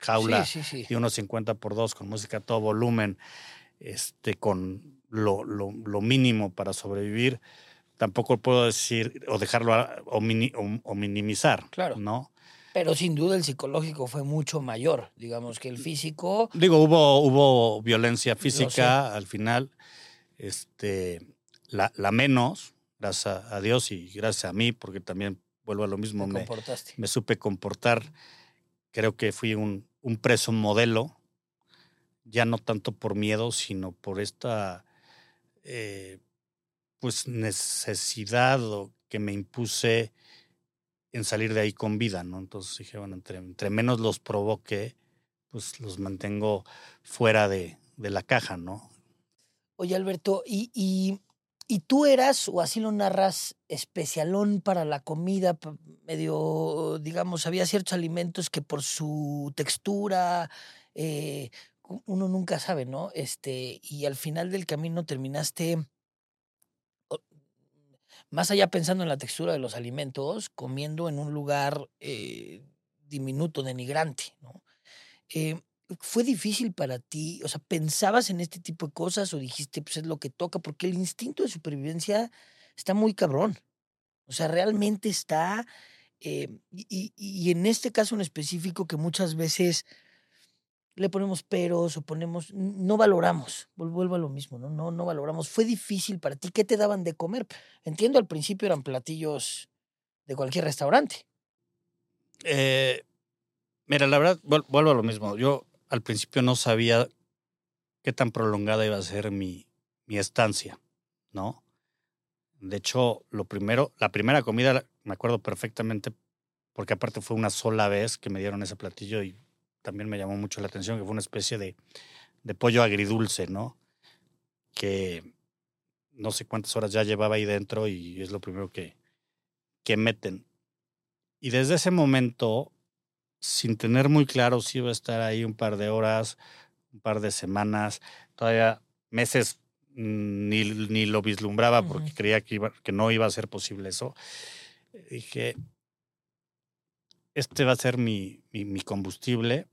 jaula sí, sí, sí. de unos 50 por 2 con música a todo volumen, este, con lo, lo, lo mínimo para sobrevivir, tampoco puedo decir o dejarlo a, o, mini, o, o, minimizar, claro. ¿no? Pero sin duda el psicológico fue mucho mayor, digamos que el físico. Digo, hubo, hubo violencia física al final, este, la, la, menos, gracias a Dios y gracias a mí, porque también vuelvo a lo mismo, me, me supe comportar. Creo que fui un, un preso modelo, ya no tanto por miedo, sino por esta eh, pues necesidad que me impuse en salir de ahí con vida, ¿no? Entonces dije, bueno, entre, entre menos los provoque, pues los mantengo fuera de, de la caja, ¿no? Oye, Alberto, ¿y, y, y tú eras, o así lo narras, especialón para la comida, medio, digamos, había ciertos alimentos que por su textura, eh, uno nunca sabe, ¿no? Este, y al final del camino terminaste más allá pensando en la textura de los alimentos, comiendo en un lugar eh, diminuto, denigrante, ¿no? Eh, ¿Fue difícil para ti? O sea, ¿pensabas en este tipo de cosas o dijiste, pues es lo que toca? Porque el instinto de supervivencia está muy cabrón. O sea, realmente está... Eh, y, y, en este caso en específico que muchas veces le ponemos peros o ponemos, no valoramos, vuelvo a lo mismo, ¿no? No, no valoramos. Fue difícil para ti, ¿qué te daban de comer? Entiendo, al principio eran platillos de cualquier restaurante. Eh, mira, la verdad, vuelvo a lo mismo. Yo al principio no sabía qué tan prolongada iba a ser mi, mi estancia, ¿no? De hecho, lo primero, la primera comida, me acuerdo perfectamente, porque aparte fue una sola vez que me dieron ese platillo y también me llamó mucho la atención, que fue una especie de, de pollo agridulce, ¿no? Que no sé cuántas horas ya llevaba ahí dentro y es lo primero que, que meten. Y desde ese momento, sin tener muy claro si iba a estar ahí un par de horas, un par de semanas, todavía meses mm, ni, ni lo vislumbraba porque uh -huh. creía que, iba, que no iba a ser posible eso. Dije, este va a ser mi, mi, mi combustible,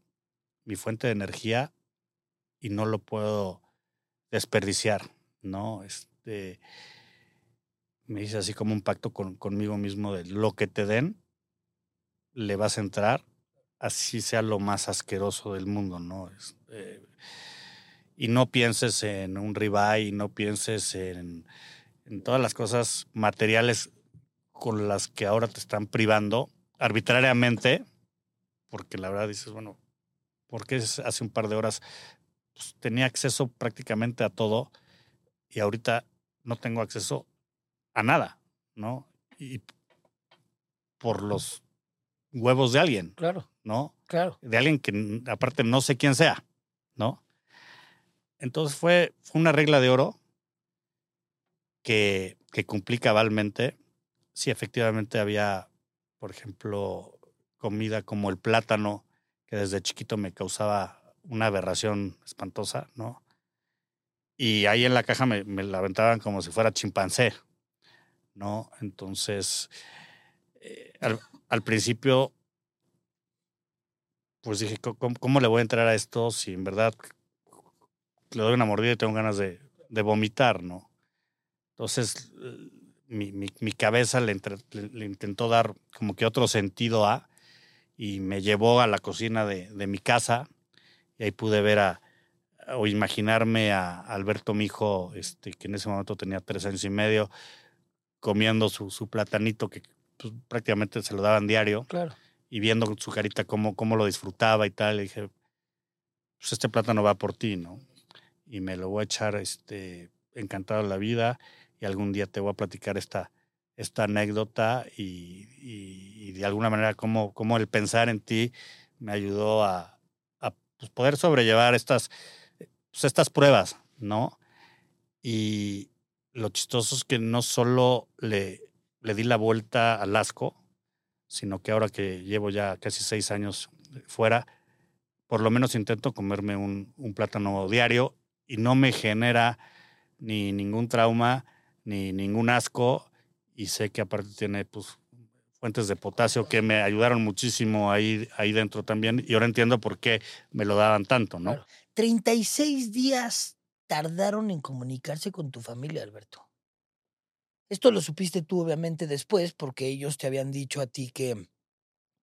mi fuente de energía y no lo puedo desperdiciar, ¿no? Este, me hice así como un pacto con, conmigo mismo de lo que te den, le vas a entrar, así sea lo más asqueroso del mundo, ¿no? Este, y no pienses en un ribeye, no pienses en, en todas las cosas materiales con las que ahora te están privando arbitrariamente, porque la verdad dices, bueno, porque hace un par de horas pues, tenía acceso prácticamente a todo y ahorita no tengo acceso a nada, ¿no? Y por los huevos de alguien. Claro. ¿No? Claro. De alguien que aparte no sé quién sea, ¿no? Entonces fue, fue una regla de oro que, que cumplí cabalmente. Sí, efectivamente había, por ejemplo, comida como el plátano, que desde chiquito me causaba una aberración espantosa, ¿no? Y ahí en la caja me, me la aventaban como si fuera chimpancé, ¿no? Entonces, eh, al, al, principio, pues dije, ¿cómo, ¿cómo, le voy a entrar a esto si en verdad le doy una mordida y tengo ganas de, vomitar, ¿no? Entonces, mi, cabeza le, intentó dar como que otro sentido a, y me llevó a la cocina de, mi casa, y ahí pude ver a, o imaginarme a Alberto, mi hijo, este, que en ese momento tenía tres años y medio, comiendo su platanito que pues, prácticamente se lo daban diario. Claro. Y viendo su carita cómo, cómo lo disfrutaba y tal, le dije, pues este plátano va por ti, ¿no? Y me lo voy a echar este, encantado de la vida y algún día te voy a platicar esta, esta anécdota y, y, y de alguna manera cómo, cómo, el pensar en ti me ayudó a, a pues, poder sobrellevar estas, pues, estas pruebas, ¿no? Y lo chistoso es que no solo le, le di la vuelta al asco, sino que ahora que llevo ya casi seis años fuera, por lo menos intento comerme un, un plátano diario y no me genera ni ningún trauma, ni ningún asco, y sé que aparte tiene pues, fuentes de potasio que me ayudaron muchísimo ahí, ahí dentro también, y ahora entiendo por qué me lo daban tanto, ¿no? Claro. 36 días tardaron en comunicarse con tu familia, Alberto. Esto lo supiste tú, obviamente, después, porque ellos te habían dicho a ti que,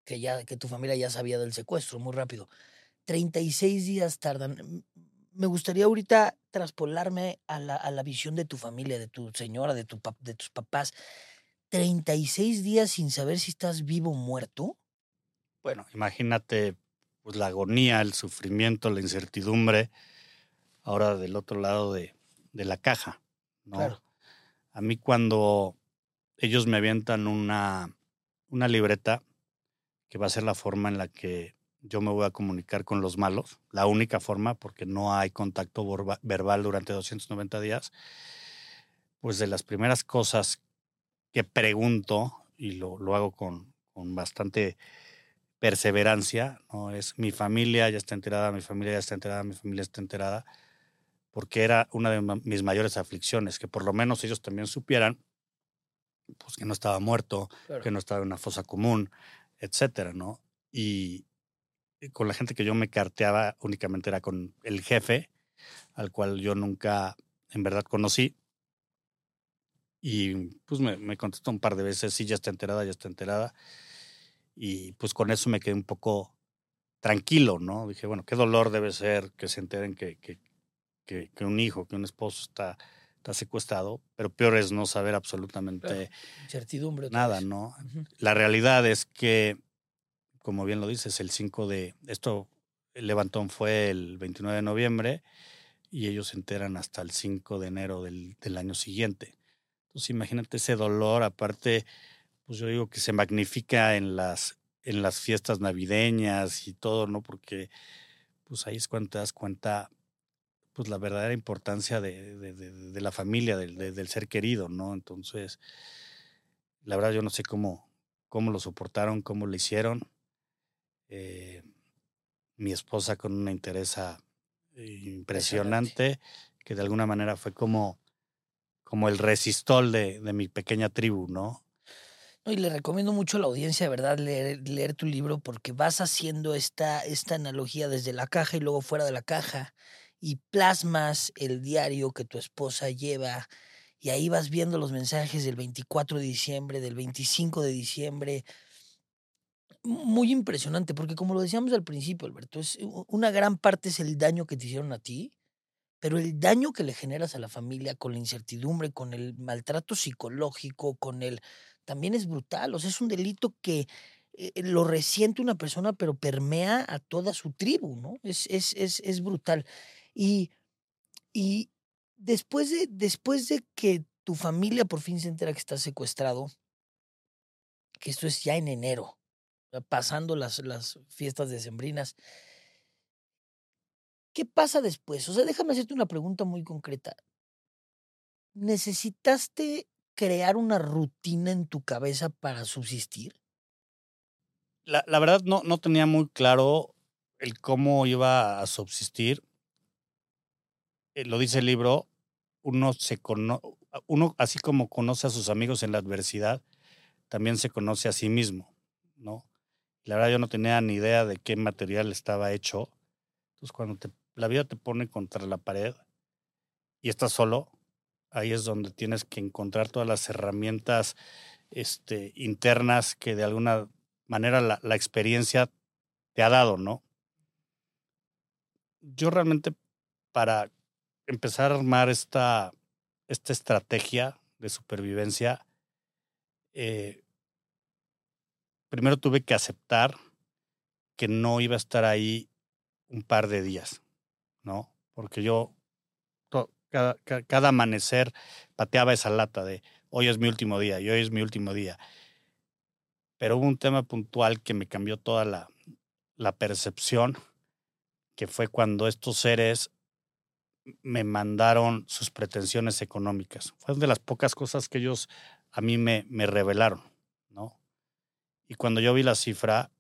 que, ya, que tu familia ya sabía del secuestro muy rápido. 36 días tardan. Me gustaría ahorita traspolarme a la, a la visión de tu familia, de tu señora, de, tu, de tus papás. 36 días sin saber si estás vivo o muerto. Bueno, imagínate pues, la agonía, el sufrimiento, la incertidumbre, ahora del otro lado de, de la caja. ¿no? Claro. A mí cuando ellos me avientan una, una libreta, que va a ser la forma en la que yo me voy a comunicar con los malos, la única forma, porque no hay contacto verbal durante 290 días, pues de las primeras cosas que pregunto, y lo, lo hago con, con bastante perseverancia, ¿no? Es mi familia ya está enterada, mi familia ya está enterada, mi familia está enterada, porque era una de mis mayores aflicciones, que por lo menos ellos también supieran pues que no estaba muerto, claro. que no estaba en una fosa común, etcétera, ¿no? Y, y con la gente que yo me carteaba únicamente era con el jefe, al cual yo nunca en verdad conocí. Y pues me, me contestó un par de veces, sí, ya está enterada, ya está enterada. Y pues con eso me quedé un poco tranquilo, ¿no? Dije, bueno, qué dolor debe ser que se enteren que, que, que, que un hijo, que un esposo está, está secuestrado, pero peor es no saber absolutamente nada. ¿no? Uh -huh. La realidad es que, como bien lo dices, el 5 de... Esto, el levantón fue el 29 de noviembre y ellos se enteran hasta el 5 de enero del, del año siguiente. Entonces imagínate ese dolor, aparte pues yo digo que se magnifica en las, en las fiestas navideñas y todo, ¿no? Porque pues ahí es cuando te das cuenta pues la verdadera importancia de, de, de, de la familia, del, ser querido, ¿no? Entonces, la verdad yo no sé cómo, cómo lo soportaron, cómo lo hicieron. Eh, mi esposa con una interés impresionante, que de alguna manera fue como, como el resistol de, de mi pequeña tribu, ¿no? No, y le recomiendo mucho a la audiencia, de verdad, leer, leer, tu libro porque vas haciendo esta, esta analogía desde la caja y luego fuera de la caja y plasmas el diario que tu esposa lleva y ahí vas viendo los mensajes del 24 de diciembre, del 25 de diciembre. Muy impresionante, porque como lo decíamos al principio, Alberto, es, una gran parte es el daño que te hicieron a ti, pero el daño que le generas a la familia con la incertidumbre, con el maltrato psicológico, con el también es brutal. O sea, es un delito que eh, lo resiente una persona, pero permea a toda su tribu, ¿no? Es, es, es, es brutal. Y, y después, de, después de que tu familia por fin se entera que estás secuestrado, que esto es ya en enero, pasando las, las fiestas decembrinas, ¿qué pasa después? O sea, déjame hacerte una pregunta muy concreta. ¿Necesitaste crear una rutina en tu cabeza para subsistir? La, la verdad no, no, tenía muy claro el cómo iba a subsistir. Eh, lo dice el libro, uno se cono uno así como conoce a sus amigos en la adversidad, también se conoce a sí mismo, ¿no? La verdad yo no tenía ni idea de qué material estaba hecho. Entonces cuando la vida te pone contra la pared y estás solo, ahí es donde tienes que encontrar todas las herramientas este, internas que de alguna manera la, la experiencia te ha dado, ¿no? Yo realmente para empezar a armar esta, esta estrategia de supervivencia, eh, primero tuve que aceptar que no iba a estar ahí un par de días, ¿no? Porque yo cada, cada, amanecer pateaba esa lata de hoy es mi último día y hoy es mi último día. Pero hubo un tema puntual que me cambió toda la, la percepción, que fue cuando estos seres me mandaron sus pretensiones económicas. Fue de las pocas cosas que ellos a mí me, me revelaron, ¿no? Y cuando yo vi la cifra,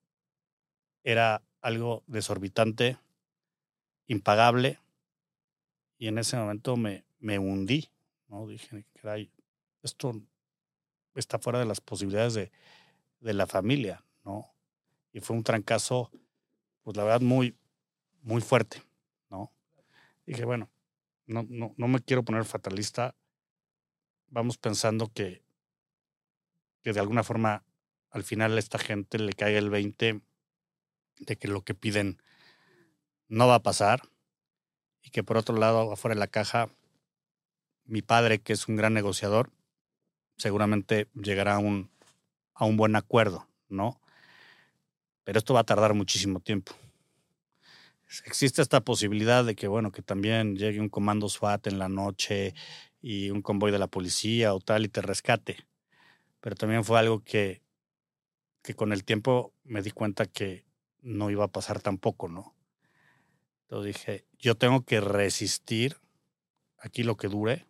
era algo desorbitante, impagable, y en ese momento me, me hundí, ¿no? Dije, caray, esto está fuera de las posibilidades de, de la familia, ¿no? Y fue un trancazo, pues la verdad, muy, muy fuerte, ¿no? Dije, bueno, no, no, no me quiero poner fatalista. Vamos pensando que, que de alguna forma al final a esta gente le caiga el 20 de que lo que piden no va a pasar y que por otro lado, afuera de la caja, mi padre, que es un gran negociador, seguramente llegará a un, a un buen acuerdo, ¿no? Pero esto va a tardar muchísimo tiempo. Existe esta posibilidad de que, bueno, que también llegue un comando SWAT en la noche y un convoy de la policía o tal y te rescate. Pero también fue algo que, que con el tiempo me di cuenta que no iba a pasar tampoco, ¿no? Entonces dije, yo tengo que resistir aquí lo que dure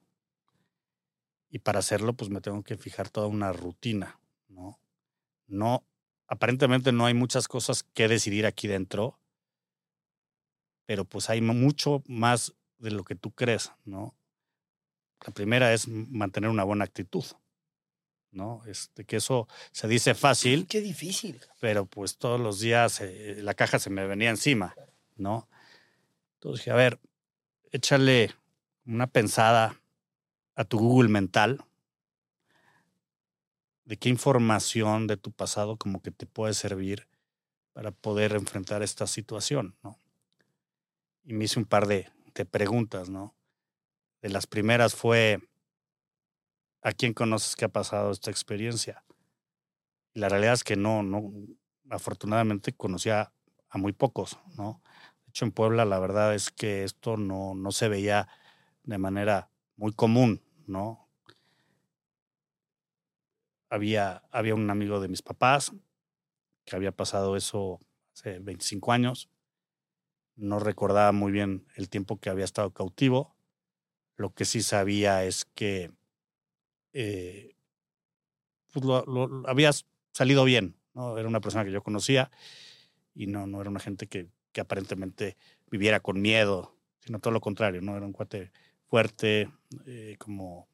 y para hacerlo pues me tengo que fijar toda una rutina, ¿no? No, aparentemente no hay muchas cosas que decidir aquí dentro, pero pues hay mucho más de lo que tú crees, ¿no? La primera es mantener una buena actitud, ¿no? Este, que eso se dice fácil. Qué difícil. Pero pues todos los días eh, la caja se me venía encima, ¿no? Entonces dije, a ver, échale una pensada a tu Google mental de qué información de tu pasado como que te puede servir para poder enfrentar esta situación, ¿no? Y me hice un par de, preguntas, ¿no? De las primeras fue, ¿a quién conoces que ha pasado esta experiencia? La realidad es que no, no, afortunadamente conocía a muy pocos, ¿no? De hecho, en Puebla la verdad es que esto no, no se veía de manera muy común, ¿no? Había, había un amigo de mis papás que había pasado eso hace 25 años no recordaba muy bien el tiempo que había estado cautivo. Lo que sí sabía es que eh, pues lo, había salido bien. ¿no? Era una persona que yo conocía y no, no era una gente que, que aparentemente viviera con miedo, sino todo lo contrario. ¿no? Era un cuate fuerte, eh, como,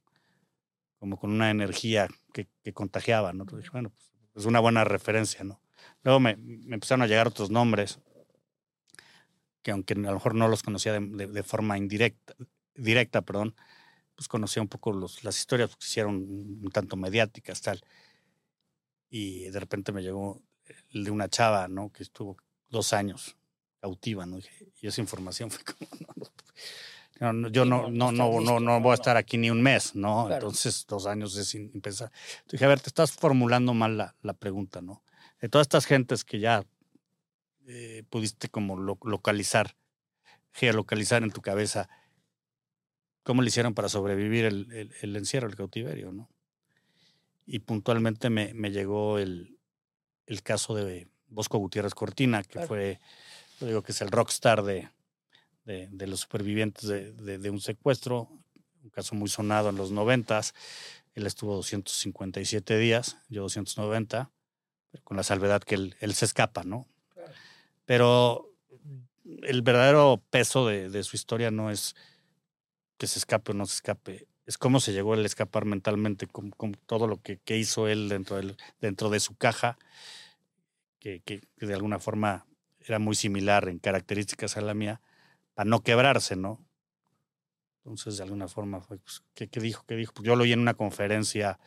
como con una energía que, que contagiaba. ¿no? Entonces bueno, pues es una buena referencia. ¿no? Luego me, me empezaron a llegar otros nombres que aunque a lo mejor no los conocía de, de, forma indirecta, directa, perdón, pues conocía un poco los, las historias que se hicieron un tanto mediáticas, tal. Y de repente me llegó el de una chava, ¿no? Que estuvo dos años cautiva, ¿no? Y esa información fue como, no, no, yo no, no, no, no, no voy a estar aquí ni un mes, ¿no? Entonces, dos años es sin pensar. Dije, a ver, te estás formulando mal la, la pregunta, ¿no? De todas estas gentes que ya eh, pudiste como localizar, geolocalizar en tu cabeza cómo le hicieron para sobrevivir el, el, encierro, el cautiverio, ¿no? Y puntualmente me, me llegó el, el, caso de Bosco Gutiérrez Cortina, que fue, yo digo que es el rockstar de, de, de los supervivientes de, de, un secuestro, un caso muy sonado en los noventas. Él estuvo 257 días, yo 290, con la salvedad que él, él se escapa, ¿no? Pero el verdadero peso de, de, su historia no es que se escape o no se escape, es cómo se llegó a escapar mentalmente, con, con todo lo que, que, hizo él dentro, del, dentro de su caja, que, que, de alguna forma era muy similar en características a la mía, para no quebrarse, ¿no? Entonces, de alguna forma, pues, ¿qué, ¿qué, dijo? ¿Qué dijo? Pues yo lo oí en una conferencia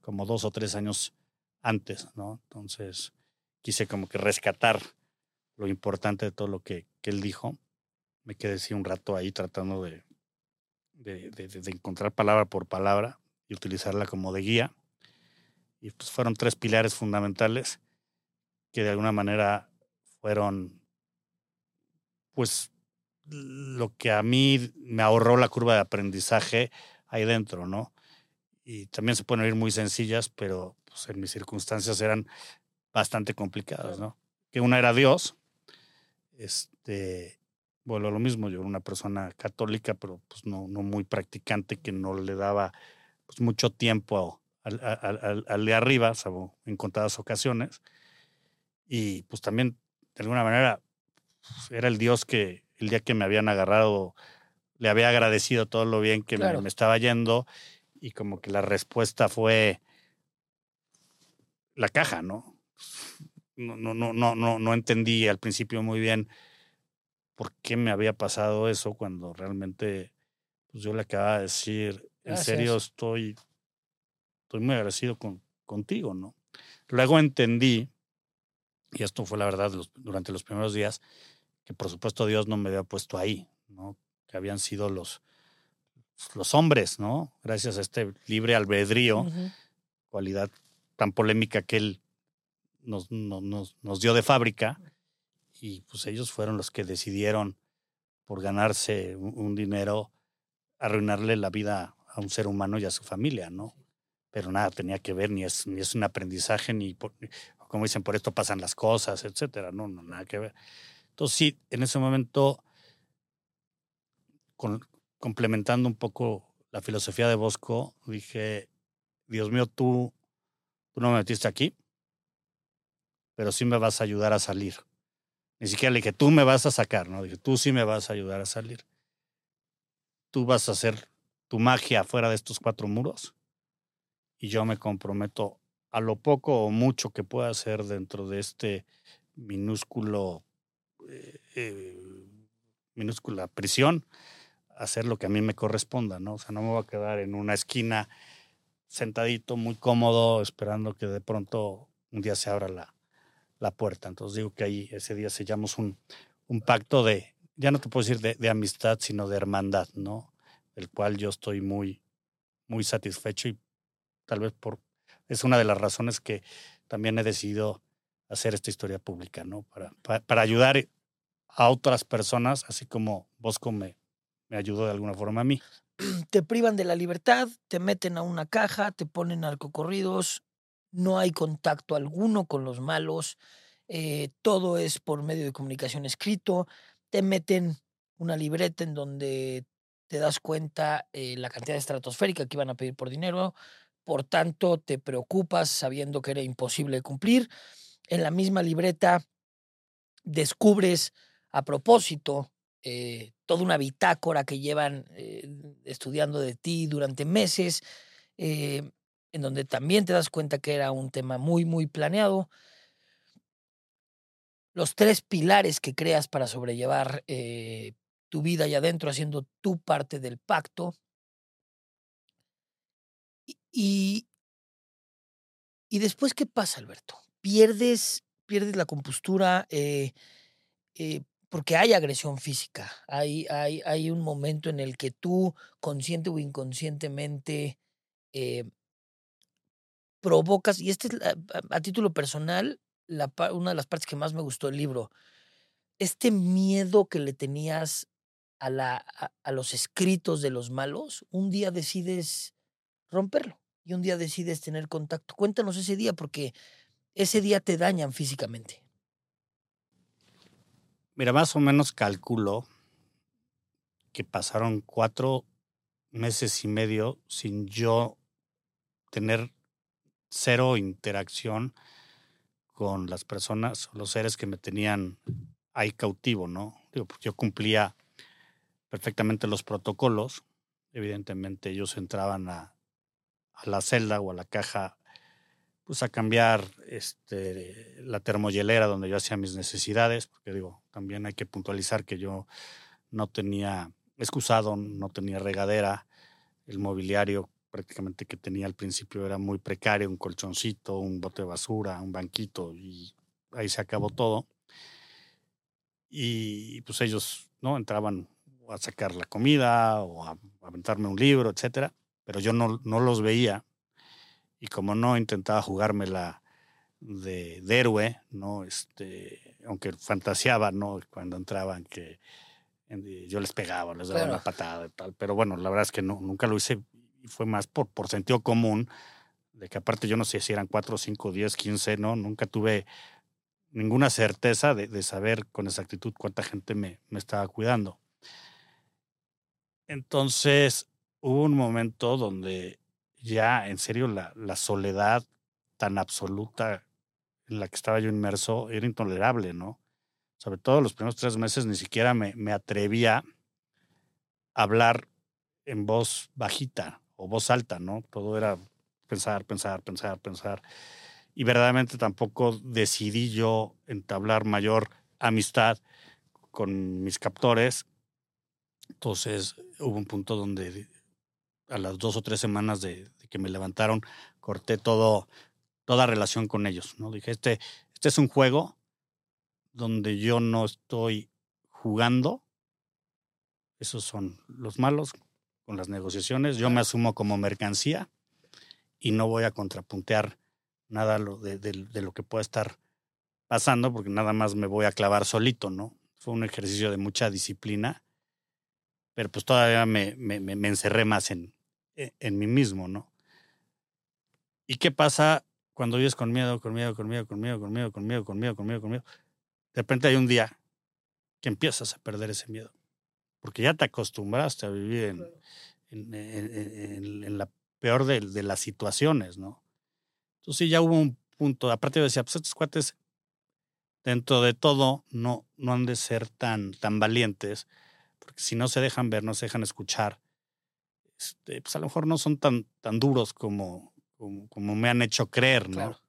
como dos o tres años antes, ¿no? Entonces, quise como que rescatar lo importante de todo lo que, que él dijo. Me quedé así un rato ahí tratando de, de, de, de, encontrar palabra por palabra y utilizarla como de guía. Y pues fueron tres pilares fundamentales que de alguna manera fueron, pues, lo que a mí me ahorró la curva de aprendizaje ahí dentro, ¿no? Y también se pueden oír muy sencillas, pero pues, en mis circunstancias eran bastante complicadas, ¿no? Que una era Dios, este, bueno, lo mismo, yo era una persona católica, pero pues no, no muy practicante, que no le daba pues, mucho tiempo al, al, al, de arriba, salvo en contadas ocasiones. Y pues también, de alguna manera, pues, era el Dios que el día que me habían agarrado, le había agradecido todo lo bien que claro. me, me, estaba yendo y como que la respuesta fue la caja, ¿no? No, no, no, no, no, no entendí al principio muy bien por qué me había pasado eso cuando realmente pues yo le acababa de decir, en serio estoy, estoy muy agradecido con, contigo, ¿no? Luego entendí, y esto fue la verdad los, durante los primeros días, que por supuesto Dios no me había puesto ahí, ¿no? Que habían sido los, los hombres, ¿no? Gracias a este libre albedrío, uh -huh. cualidad tan polémica que él nos, nos, nos dio de fábrica, y pues ellos fueron los que decidieron, por ganarse un, un dinero, arruinarle la vida a un ser humano y a su familia, ¿no? Pero nada tenía que ver, ni es, ni es un aprendizaje, ni, por, como dicen, por esto pasan las cosas, etcétera, no, no, nada que ver. Entonces sí, en ese momento, con, complementando un poco la filosofía de Bosco, dije, Dios mío, tú, tú no me metiste aquí, pero sí me vas a ayudar a salir. Ni siquiera le dije, tú me vas a sacar, ¿no? Dije, tú sí me vas a ayudar a salir. Tú vas a hacer tu magia fuera de estos cuatro muros y yo me comprometo a lo poco o mucho que pueda hacer dentro de este minúsculo, eh, eh, minúscula prisión, hacer lo que a mí me corresponda, ¿no? O sea, no me voy a quedar en una esquina sentadito, muy cómodo, esperando que de pronto un día se abra la, la puerta. Entonces digo que ahí ese día sellamos un, un pacto de, ya no te puedo decir de, amistad, sino de hermandad, ¿no? El cual yo estoy muy, muy satisfecho y tal vez por, es una de las razones que también he decidido hacer esta historia pública, ¿no? Para, para, para ayudar a otras personas, así como Bosco me, me ayudó de alguna forma a mí. Te privan de la libertad, te meten a una caja, te ponen narcocorridos, no hay contacto alguno con los malos, eh, todo es por medio de comunicación escrito, te meten una libreta en donde te das cuenta eh, la cantidad estratosférica que iban a pedir por dinero, por tanto te preocupas sabiendo que era imposible cumplir. En la misma libreta descubres a propósito eh, toda una bitácora que llevan eh, estudiando de ti durante meses, en donde también te das cuenta que era un tema muy, muy planeado. Los tres pilares que creas para sobrellevar eh, tu vida allá adentro, haciendo tu parte del pacto. Y, y, después, ¿qué pasa, Alberto? Pierdes, pierdes la compostura, eh, eh, porque hay agresión física, hay, hay, hay, un momento en el que tú, consciente o inconscientemente, provocas, y este es a, título personal, una de las partes que más me gustó del libro, este miedo que le tenías a, la, a los escritos de los malos, un día decides romperlo y un día decides tener contacto. Cuéntanos ese día porque ese día te dañan físicamente. Mira, más o menos calculo que pasaron cuatro meses y medio sin yo tener cero interacción con las personas los seres que me tenían ahí cautivo, ¿no? Digo, yo cumplía perfectamente los protocolos. Evidentemente ellos entraban a, a la celda o a la caja pues a cambiar este, la termohielera donde yo hacía mis necesidades, porque digo, también hay que puntualizar que yo no tenía excusado, no tenía regadera, el mobiliario prácticamente que tenía al principio era muy precario, un colchoncito, un bote de basura, un banquito y ahí se acabó todo. Y pues ellos no entraban a sacar la comida o a aventarme un libro, etcétera, pero yo no, no los veía y como no intentaba jugármela de, de héroe, no este, aunque fantaseaba, no cuando entraban que yo les pegaba, les daba una patada y tal, pero bueno, la verdad es que no, nunca lo hice y fue más por, por sentido común, de que aparte yo no sé si eran 4, 5, 10, 15, no, nunca tuve ninguna certeza de, de saber con exactitud cuánta gente me, me estaba cuidando. Entonces hubo un momento donde ya en serio la, la soledad tan absoluta en la que estaba yo inmerso era intolerable, ¿no? Sobre todo los primeros tres meses ni siquiera me, me atrevía a hablar en voz bajita o voz alta, ¿no? Todo era pensar, pensar, pensar, pensar. Y verdaderamente tampoco decidí yo entablar mayor amistad con mis captores. Entonces hubo un punto donde a las dos o tres semanas de, que me levantaron, corté todo, toda relación con ellos. ¿no? Dije, este, este es un juego donde yo no estoy jugando. Esos son los malos con las negociaciones. Yo me asumo como mercancía y no voy a contrapuntear nada de, de, lo que pueda estar pasando porque nada más me voy a clavar solito, ¿no? Fue un ejercicio de mucha disciplina, pero pues todavía me, me, me encerré más en, e, en mí mismo, ¿no? ¿Y qué pasa cuando vives con miedo, con miedo, con miedo, con miedo, con miedo, con miedo, con miedo, con miedo, con miedo, de repente hay un día que empiezas a perder ese miedo, porque ya te acostumbraste a vivir en, en, en, la peor de, de, las situaciones, ¿no? Entonces ya hubo un punto, aparte yo decía, pues estos cuates, dentro de todo, no, no han de ser tan, tan valientes, porque si no se dejan ver, no se dejan escuchar, este, pues a lo mejor no son tan, tan duros como, como, me han hecho creer, ¿no?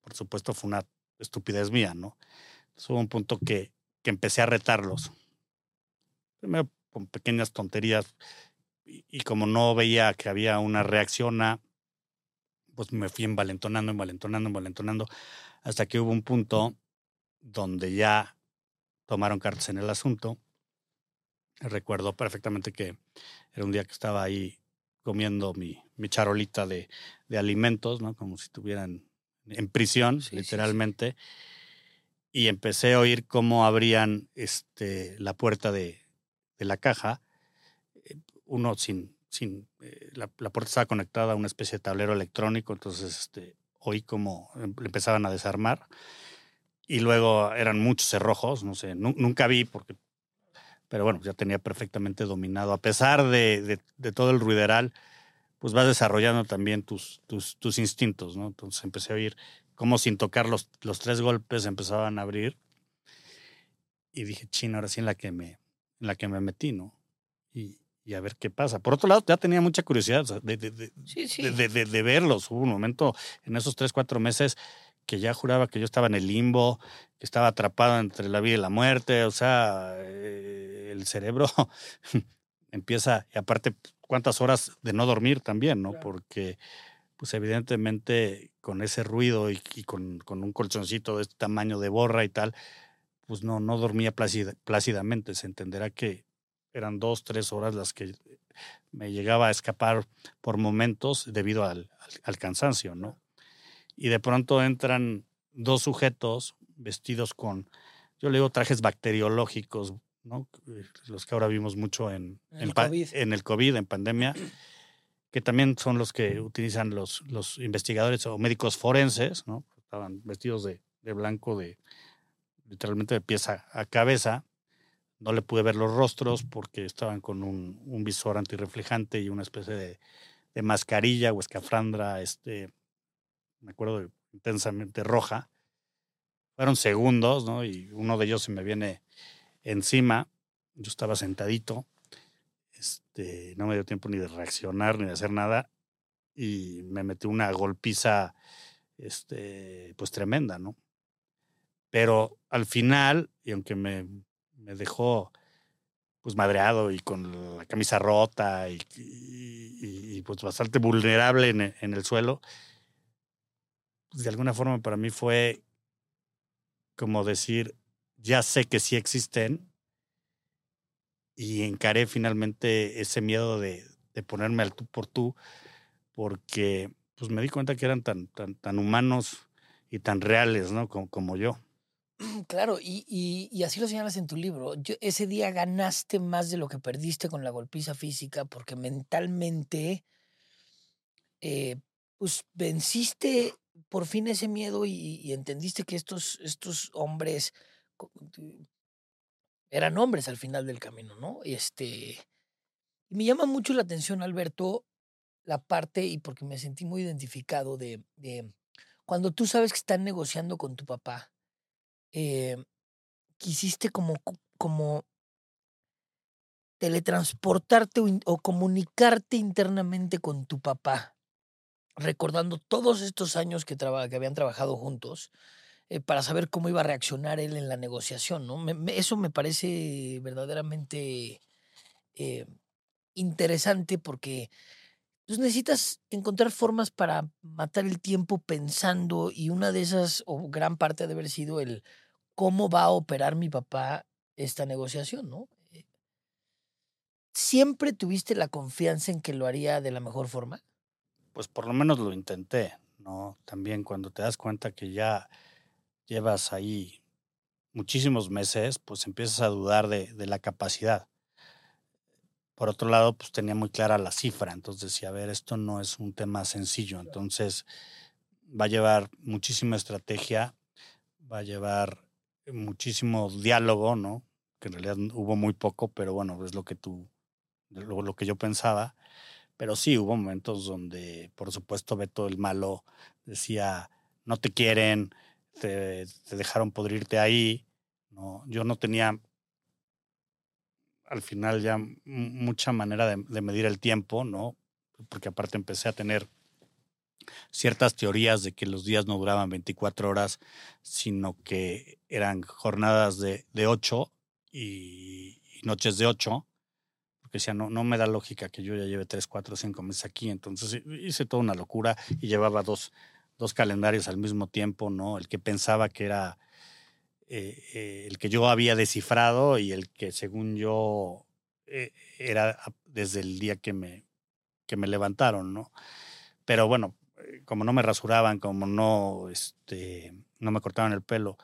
Por supuesto fue una estupidez mía, ¿no? Entonces hubo un punto que, que empecé a retarlos. Primero con pequeñas tonterías y, como no veía que había una reacción a, pues me fui envalentonando, envalentonando, envalentonando, hasta que hubo un punto donde ya tomaron cartas en el asunto. Recuerdo perfectamente que era un día que estaba ahí comiendo mi, mi charolita de, de, alimentos, ¿no? Como si estuvieran en prisión, literalmente. Y empecé a oír cómo abrían este, la puerta de, de la caja. Eh, uno sin, sin eh, la, puerta estaba conectada a una especie de tablero electrónico, entonces este, oí cómo em, empezaban a desarmar. Y luego eran muchos cerrojos, no sé, nunca vi porque pero bueno, ya tenía perfectamente dominado. A pesar de, de, todo el ruideral, pues vas desarrollando también tus, tus, tus, instintos, ¿no? Entonces empecé a oír cómo sin tocar los, los tres golpes empezaban a abrir. Y dije, chino, ahora sí en la que me, en la que me metí, ¿no? Y, y a ver qué pasa. Por otro lado, ya tenía mucha curiosidad de, de, de, sí, sí. de, verlos. Hubo un momento en esos tres, cuatro meses que ya juraba que yo estaba en el limbo, que estaba atrapado entre la vida y la muerte, o sea, eh, el cerebro empieza, y aparte, cuántas horas de no dormir también, ¿no? Porque, pues evidentemente, con ese ruido y, con, con, un colchoncito de este tamaño de borra y tal, pues no, no dormía plácidamente. Se entenderá que eran dos, tres horas las que me llegaba a escapar por momentos debido al, al cansancio, ¿no? y de pronto entran dos sujetos vestidos con, yo le digo trajes bacteriológicos, ¿no? los que ahora vimos mucho en, en, el, COVID. en el COVID, en pandemia, que también son los que utilizan los, los investigadores o médicos forenses, ¿no? estaban vestidos de, de blanco, de literalmente de pieza a cabeza. No le pude ver los rostros porque estaban con un, visor antirreflejante y una especie de, mascarilla o escafandra este, me acuerdo intensamente roja. Fueron segundos, ¿no? Y uno de ellos se me viene encima. Yo estaba sentadito. Este, no me dio tiempo ni de reaccionar ni de hacer nada. Y me metí una golpiza, este, pues tremenda, ¿no? Pero al final, y aunque me, me dejó pues madreado y con la camisa rota y, pues bastante vulnerable en, en el suelo, pues de alguna forma para mí fue como decir, ya sé que sí existen y encaré finalmente ese miedo de, de ponerme al tú por tú, porque pues me di cuenta que eran tan, tan, tan humanos y tan reales, ¿no? Como, como yo. Claro, y, y, así lo señalas en tu libro. ese día ganaste más de lo que perdiste con la golpiza física porque mentalmente, eh, pues venciste por fin ese miedo y, entendiste que estos, estos hombres eran hombres al final del camino, ¿no? Este, y me llama mucho la atención, Alberto, la parte, y porque me sentí muy identificado, de, de cuando tú sabes que están negociando con tu papá, eh, quisiste como, como teletransportarte o, comunicarte internamente con tu papá, recordando todos estos años que, que habían trabajado juntos, eh, para saber cómo iba a reaccionar él en la negociación. ¿no? eso me parece verdaderamente eh, interesante porque pues, necesitas encontrar formas para matar el tiempo pensando y una de esas, o gran parte de haber sido el cómo va a operar mi papá esta negociación, ¿no? Eh, ¿Siempre tuviste la confianza en que lo haría de la mejor forma? Pues por lo menos lo intenté, ¿no? También cuando te das cuenta que ya llevas ahí muchísimos meses, pues empiezas a dudar de, de la capacidad. Por otro lado, pues tenía muy clara la cifra, entonces decía, a ver, esto no es un tema sencillo, entonces va a llevar muchísima estrategia, va a llevar muchísimo diálogo, ¿no? Que en realidad hubo muy poco, pero bueno, es lo que tú, lo, lo que yo pensaba. Pero sí, hubo momentos donde, por supuesto, Beto el malo decía, no te quieren, te, te dejaron podrirte ahí. ¿no? Yo no tenía al final ya mucha manera de, medir el tiempo, ¿no? Porque aparte empecé a tener ciertas teorías de que los días no duraban 24 horas, sino que eran jornadas de, de 8 y, noches de 8, porque decía, no, no me da lógica que yo ya lleve 3, 4, 5 meses aquí, entonces hice toda una locura y llevaba dos, dos calendarios al mismo tiempo, ¿no? El que pensaba que era eh, eh, el que yo había descifrado y el que según yo eh, era desde el día que me, que me levantaron, ¿no? Pero bueno, como no me rasuraban, como no, este, no me cortaban el pelo,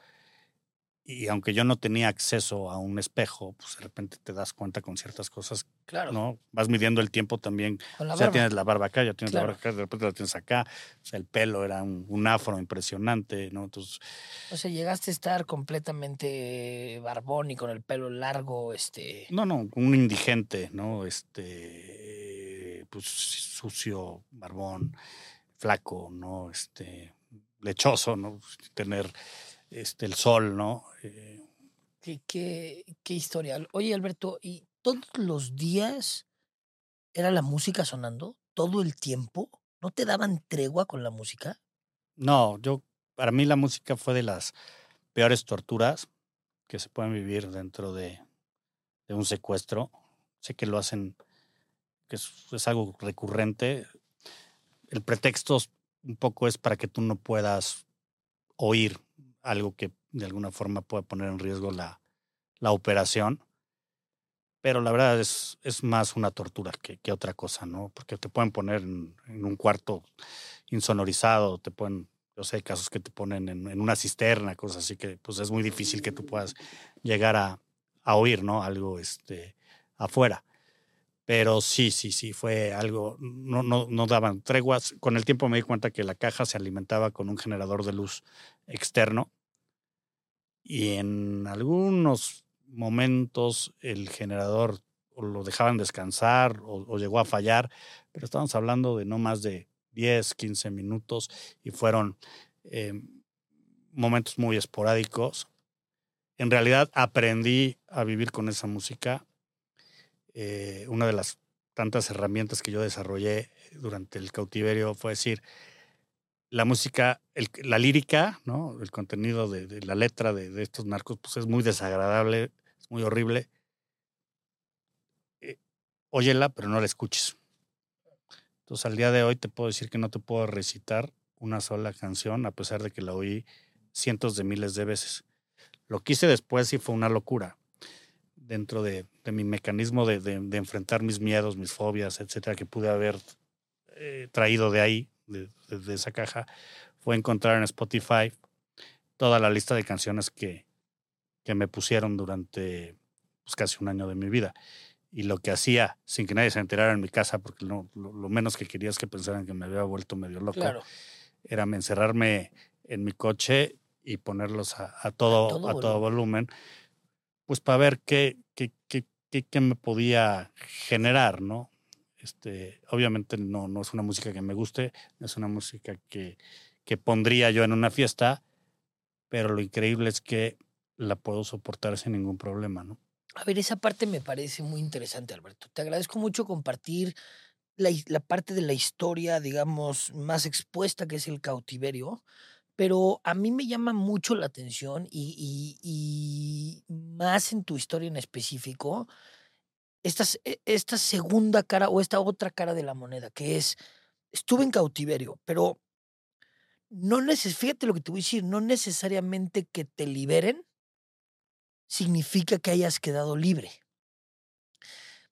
y aunque yo no tenía acceso a un espejo, pues de repente te das cuenta con ciertas cosas. Claro. ¿no? Vas midiendo el tiempo también. ya tienes la barba acá, ya tienes la barba acá, de repente la tienes acá. O sea, el pelo era un, afro impresionante, ¿no? Entonces. O sea, llegaste a estar completamente barbón y con el pelo largo, este. No, no, un indigente, ¿no? Este. Pues sucio, barbón flaco, ¿no? Este, lechoso, ¿no? Tener este, el sol, ¿no? Eh, ¿Qué, qué, qué historia. Oye, Alberto, ¿y todos los días era la música sonando? ¿Todo el tiempo? ¿No te daban tregua con la música? No, yo, para mí la música fue de las peores torturas que se pueden vivir dentro de, de un secuestro. Sé que lo hacen, que es algo recurrente el pretexto un poco es para que tú no puedas oír algo que de alguna forma pueda poner en riesgo la, la operación. Pero la verdad es, es más una tortura que, que, otra cosa, ¿no? Porque te pueden poner en, un cuarto insonorizado, te pueden, yo sé, casos que te ponen en, en, una cisterna, cosas así que pues es muy difícil que tú puedas llegar a, a oír, ¿no? Algo este, afuera. Pero sí, sí, sí, fue algo, no, no, no daban treguas. Con el tiempo me di cuenta que la caja se alimentaba con un generador de luz externo y en algunos momentos el generador lo dejaban descansar o, llegó a fallar, pero estábamos hablando de no más de 10, 15 minutos y fueron eh, momentos muy esporádicos. En realidad aprendí a vivir con esa música eh, una de las tantas herramientas que yo desarrollé durante el cautiverio fue decir, la música, la lírica, ¿no? el contenido de, la letra de, estos narcos, pues es muy desagradable, es muy horrible, óyela, pero no la escuches. Entonces, al día de hoy te puedo decir que no te puedo recitar una sola canción, a pesar de que la oí cientos de miles de veces. Lo que hice después sí fue una locura. Dentro de, mi mecanismo de, enfrentar mis miedos, mis fobias, etcétera, que pude haber eh, traído de ahí, de, esa caja, fue encontrar en Spotify toda la lista de canciones que, que me pusieron durante pues, casi un año de mi vida. Y lo que hacía, sin que nadie se enterara en mi casa, porque no, lo, menos que quería es que pensaran que me había vuelto medio loco, era encerrarme en mi coche y ponerlos a, todo, a todo, volumen, pues para ver qué, qué, qué, qué, me podía generar, ¿no? Este, obviamente no, no es una música que me guste, es una música que, que pondría yo en una fiesta, pero lo increíble es que la puedo soportar sin ningún problema, ¿no? A ver, esa parte me parece muy interesante, Alberto. Te agradezco mucho compartir la, la, parte de la historia, digamos, más expuesta que es el cautiverio, pero a mí me llama mucho la atención y, y, más en tu historia en específico, esta, e, esta segunda cara o esta otra cara de la moneda, que es, estuve en cautiverio, pero no neces fíjate lo que te voy a decir, no necesariamente que te liberen significa que hayas quedado libre.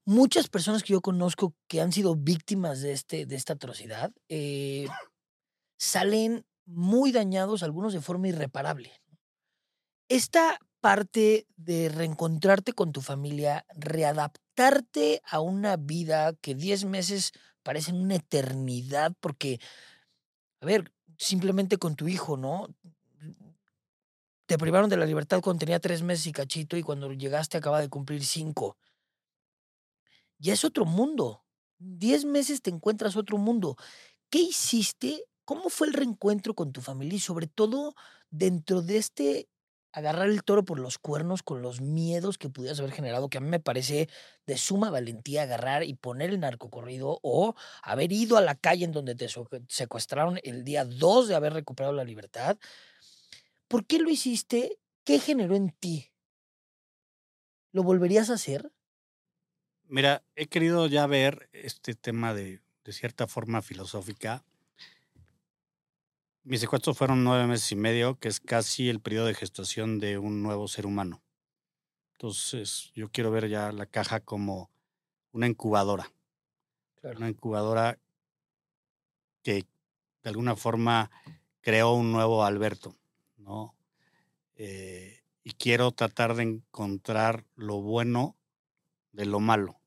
Muchas personas que yo conozco que han sido víctimas de, este, de esta atrocidad eh, salen muy dañados, algunos de forma irreparable. Esta parte de reencontrarte con tu familia, readaptarte a una vida que 10 meses parecen una eternidad, porque, a ver, simplemente con tu hijo, ¿no? Te privaron de la libertad cuando tenía tres meses y cachito y cuando llegaste acaba de cumplir cinco. Ya es otro mundo. Diez meses te encuentras otro mundo. ¿Qué hiciste ¿Cómo fue el reencuentro con tu familia y sobre todo dentro de este agarrar el toro por los cuernos con los miedos que pudieras haber generado, que a mí me parece de suma valentía agarrar y poner el narcocorrido o haber ido a la calle en donde te secuestraron el día 2 de haber recuperado la libertad? ¿Por qué lo hiciste? ¿Qué generó en ti? ¿Lo volverías a hacer? Mira, he querido ya ver este tema de, de cierta forma filosófica mis secuestros fueron nueve meses y medio, que es casi el periodo de gestación de un nuevo ser humano. Entonces, yo quiero ver ya la caja como una incubadora. Una incubadora que de alguna forma creó un nuevo Alberto, ¿no? Eh, y quiero tratar de encontrar lo bueno de lo malo,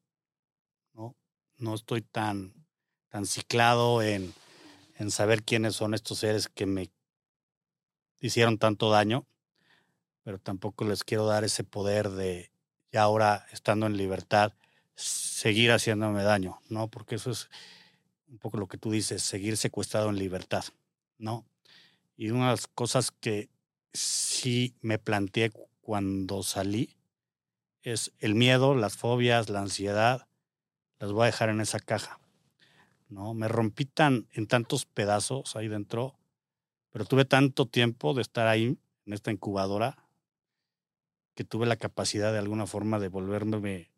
¿no? No estoy tan, tan ciclado en en saber quiénes son estos seres que me hicieron tanto daño, pero tampoco les quiero dar ese poder de, ya ahora estando en libertad, seguir haciéndome daño, ¿no? Porque eso es un poco lo que tú dices, seguir secuestrado en libertad, ¿no? Y una de las cosas que sí me planteé cuando salí es el miedo, las fobias, la ansiedad, las voy a dejar en esa caja. ¿No? Me rompí tan en tantos pedazos ahí dentro, pero tuve tanto tiempo de estar ahí, en esta incubadora, que tuve la capacidad de alguna forma de volverme,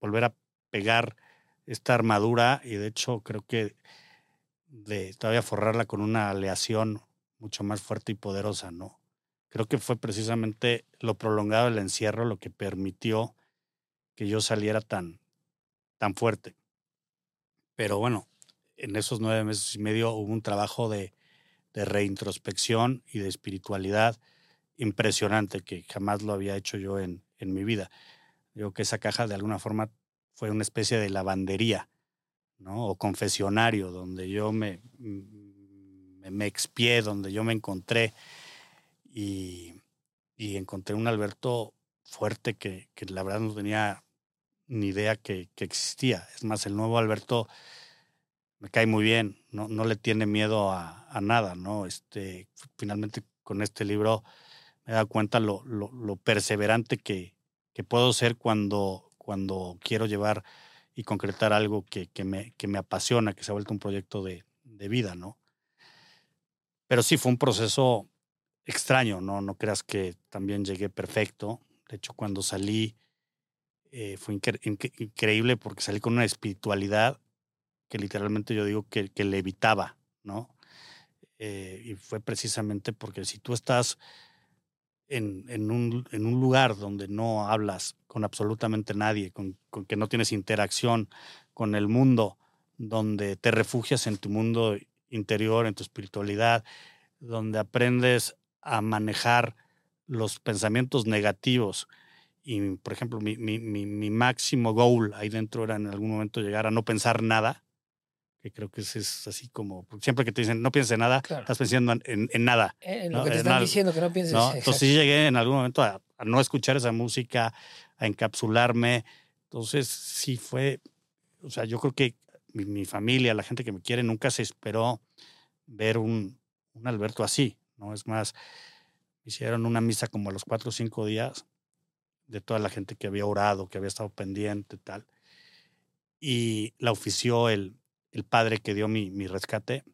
volver a pegar esta armadura y de hecho creo que de todavía forrarla con una aleación mucho más fuerte y poderosa, ¿no? Creo que fue precisamente lo prolongado del encierro lo que permitió que yo saliera tan, tan fuerte. Pero bueno, en esos nueve meses y medio hubo un trabajo de, reintrospección y de espiritualidad impresionante que jamás lo había hecho yo en, en mi vida. Digo que esa caja de alguna forma fue una especie de lavandería, ¿no? O confesionario, donde yo me, me, expié, donde yo me encontré y, encontré un Alberto fuerte que, que la verdad no tenía ni idea que, existía. Es más, el nuevo Alberto me cae muy bien, no, no le tiene miedo a, nada, ¿no? Este, finalmente con este libro me he dado cuenta lo, lo, perseverante que, que, puedo ser cuando, cuando quiero llevar y concretar algo que, que, me, que me apasiona, que se ha vuelto un proyecto de, de vida, ¿no? Pero sí fue un proceso extraño, ¿no? No creas que también llegué perfecto. De hecho, cuando salí eh, fue increíble porque salí con una espiritualidad que literalmente yo digo que, le evitaba, ¿no? Eh, y fue precisamente porque si tú estás en, un, lugar donde no hablas con absolutamente nadie, con, que no tienes interacción con el mundo, donde te refugias en tu mundo interior, en tu espiritualidad, donde aprendes a manejar los pensamientos negativos. Y, por ejemplo, mi, mi, mi, mi máximo goal ahí dentro era en algún momento llegar a no pensar nada que creo que es, así como, siempre que te dicen no pienses en nada, estás pensando en, en, nada. Eh, en lo que te están diciendo que no pienses. ¿no? Entonces sí llegué en algún momento a, no escuchar esa música, a encapsularme. Entonces sí fue, o sea, yo creo que mi, familia, la gente que me quiere, nunca se esperó ver un, un Alberto así, ¿no? Es más, hicieron una misa como a los cuatro o cinco días de toda la gente que había orado, que había estado pendiente tal. Y la ofició el, el padre que dio mi, mi rescate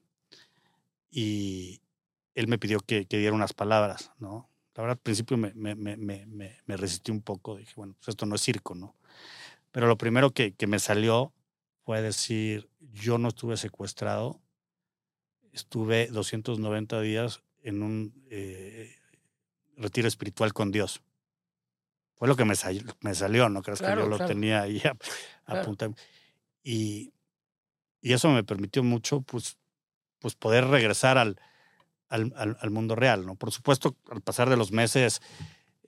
y él me pidió que, que, diera unas palabras, ¿no? La verdad, al principio me, me, me, me, resistí un poco, dije, bueno, pues esto no es circo, ¿no? Pero lo primero que, que me salió fue decir, yo no estuve secuestrado, estuve 290 días en un eh, retiro espiritual con Dios. Fue lo que me, me salió, no crees que yo lo tenía ahí apuntado. Y y eso me permitió mucho, pues, pues poder regresar al, al, al, mundo real, ¿no? Por supuesto, al pasar de los meses,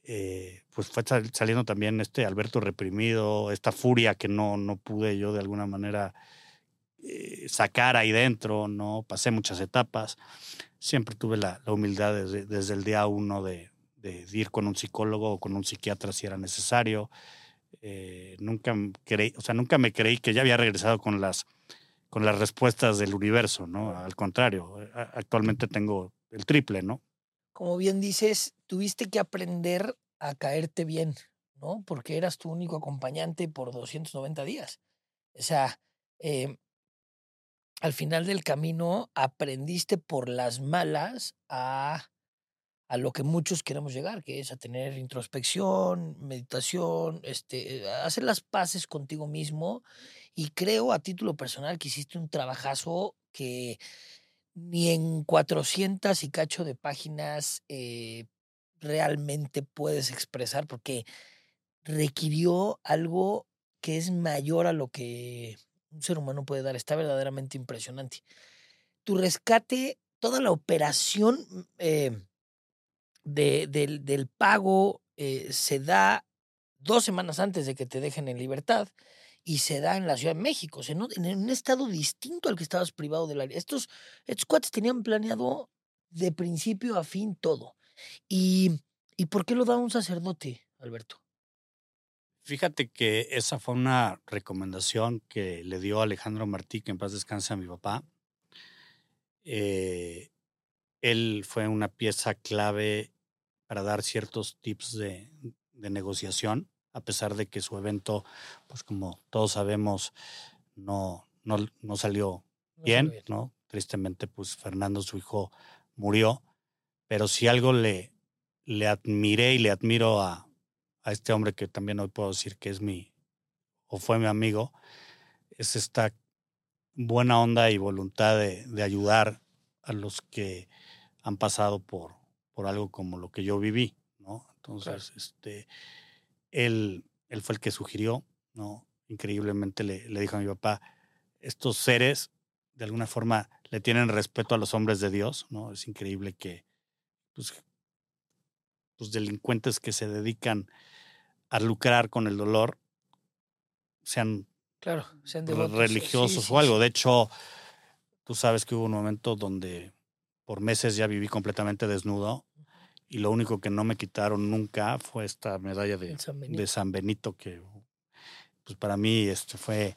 eh, pues fue saliendo también este Alberto reprimido, esta furia que no, no pude yo de alguna manera eh, sacar ahí dentro, ¿no? Pasé muchas etapas. Siempre tuve la, la humildad desde, desde, el día uno de, de, ir con un psicólogo o con un psiquiatra si era necesario. Eh, nunca creí, o sea, nunca me creí que ya había regresado con las con las respuestas del universo, ¿no? Al contrario, eh, actualmente tengo el triple, ¿no? Como bien dices, tuviste que aprender a caerte bien, ¿no? Porque eras tu único acompañante por 290 días. O sea, eh, al final del camino aprendiste por las malas a, a lo que muchos queremos llegar, que es a tener introspección, meditación, este, hacer las paces contigo mismo y creo a título personal que hiciste un trabajazo que ni en 400 y cacho de páginas eh, realmente puedes expresar porque requirió algo que es mayor a lo que un ser humano puede dar. Está verdaderamente impresionante. Tu rescate, toda la operación eh, de, del, del, pago eh, se da dos semanas antes de que te dejen en libertad y se da en la Ciudad de México, en un estado distinto al que estabas privado del área. Estos, estos cuates tenían planeado de principio a fin todo. ¿Y, ¿Y por qué lo da un sacerdote, Alberto? Fíjate que esa fue una recomendación que le dio Alejandro Martí, que en paz descanse a mi papá. Eh, él fue una pieza clave para dar ciertos tips de, de negociación a pesar de que su evento, pues como todos sabemos, no, no, no salió bien, ¿no? Tristemente, pues Fernando, su hijo, murió. Pero si algo le, le admiré y le admiro a, a este hombre que también hoy puedo decir que es mi, o fue mi amigo, es esta buena onda y voluntad de, de ayudar a los que han pasado por, por algo como lo que yo viví, ¿no? Entonces, este, él, él fue el que sugirió, ¿no? Increíblemente le, le dijo a mi papá, estos seres de alguna forma le tienen respeto a los hombres de Dios, ¿no? Es increíble que pues, los delincuentes que se dedican a lucrar con el dolor sean, claro, sean religiosos o algo. De hecho, tú sabes que hubo un momento donde por meses ya viví completamente desnudo y lo único que no me quitaron nunca fue esta medalla de San Benito, que pues para mí este fue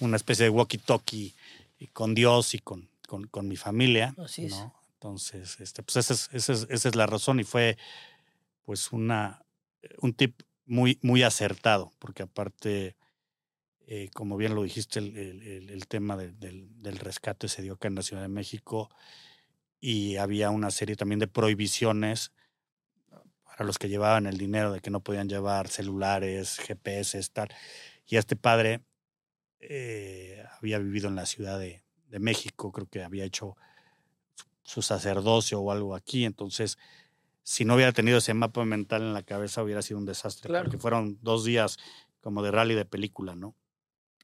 una especie de walkie-talkie con Dios y con, con, con mi familia. Así es. Entonces, este, pues esa es, esa, es, esa es la razón y fue pues una, un tip muy, muy acertado, porque aparte, eh, como bien lo dijiste, el, el, el tema del, del, rescate se dio acá en la Ciudad de México y había una serie también de prohibiciones para los que llevaban el dinero, de que no podían llevar celulares, GPS, tal. Y este padre eh, había vivido en la Ciudad de, de, México, creo que había hecho su sacerdocio o algo aquí, entonces si no hubiera tenido ese mapa mental en la cabeza hubiera sido un desastre, porque fueron dos días como de rally de película, ¿no?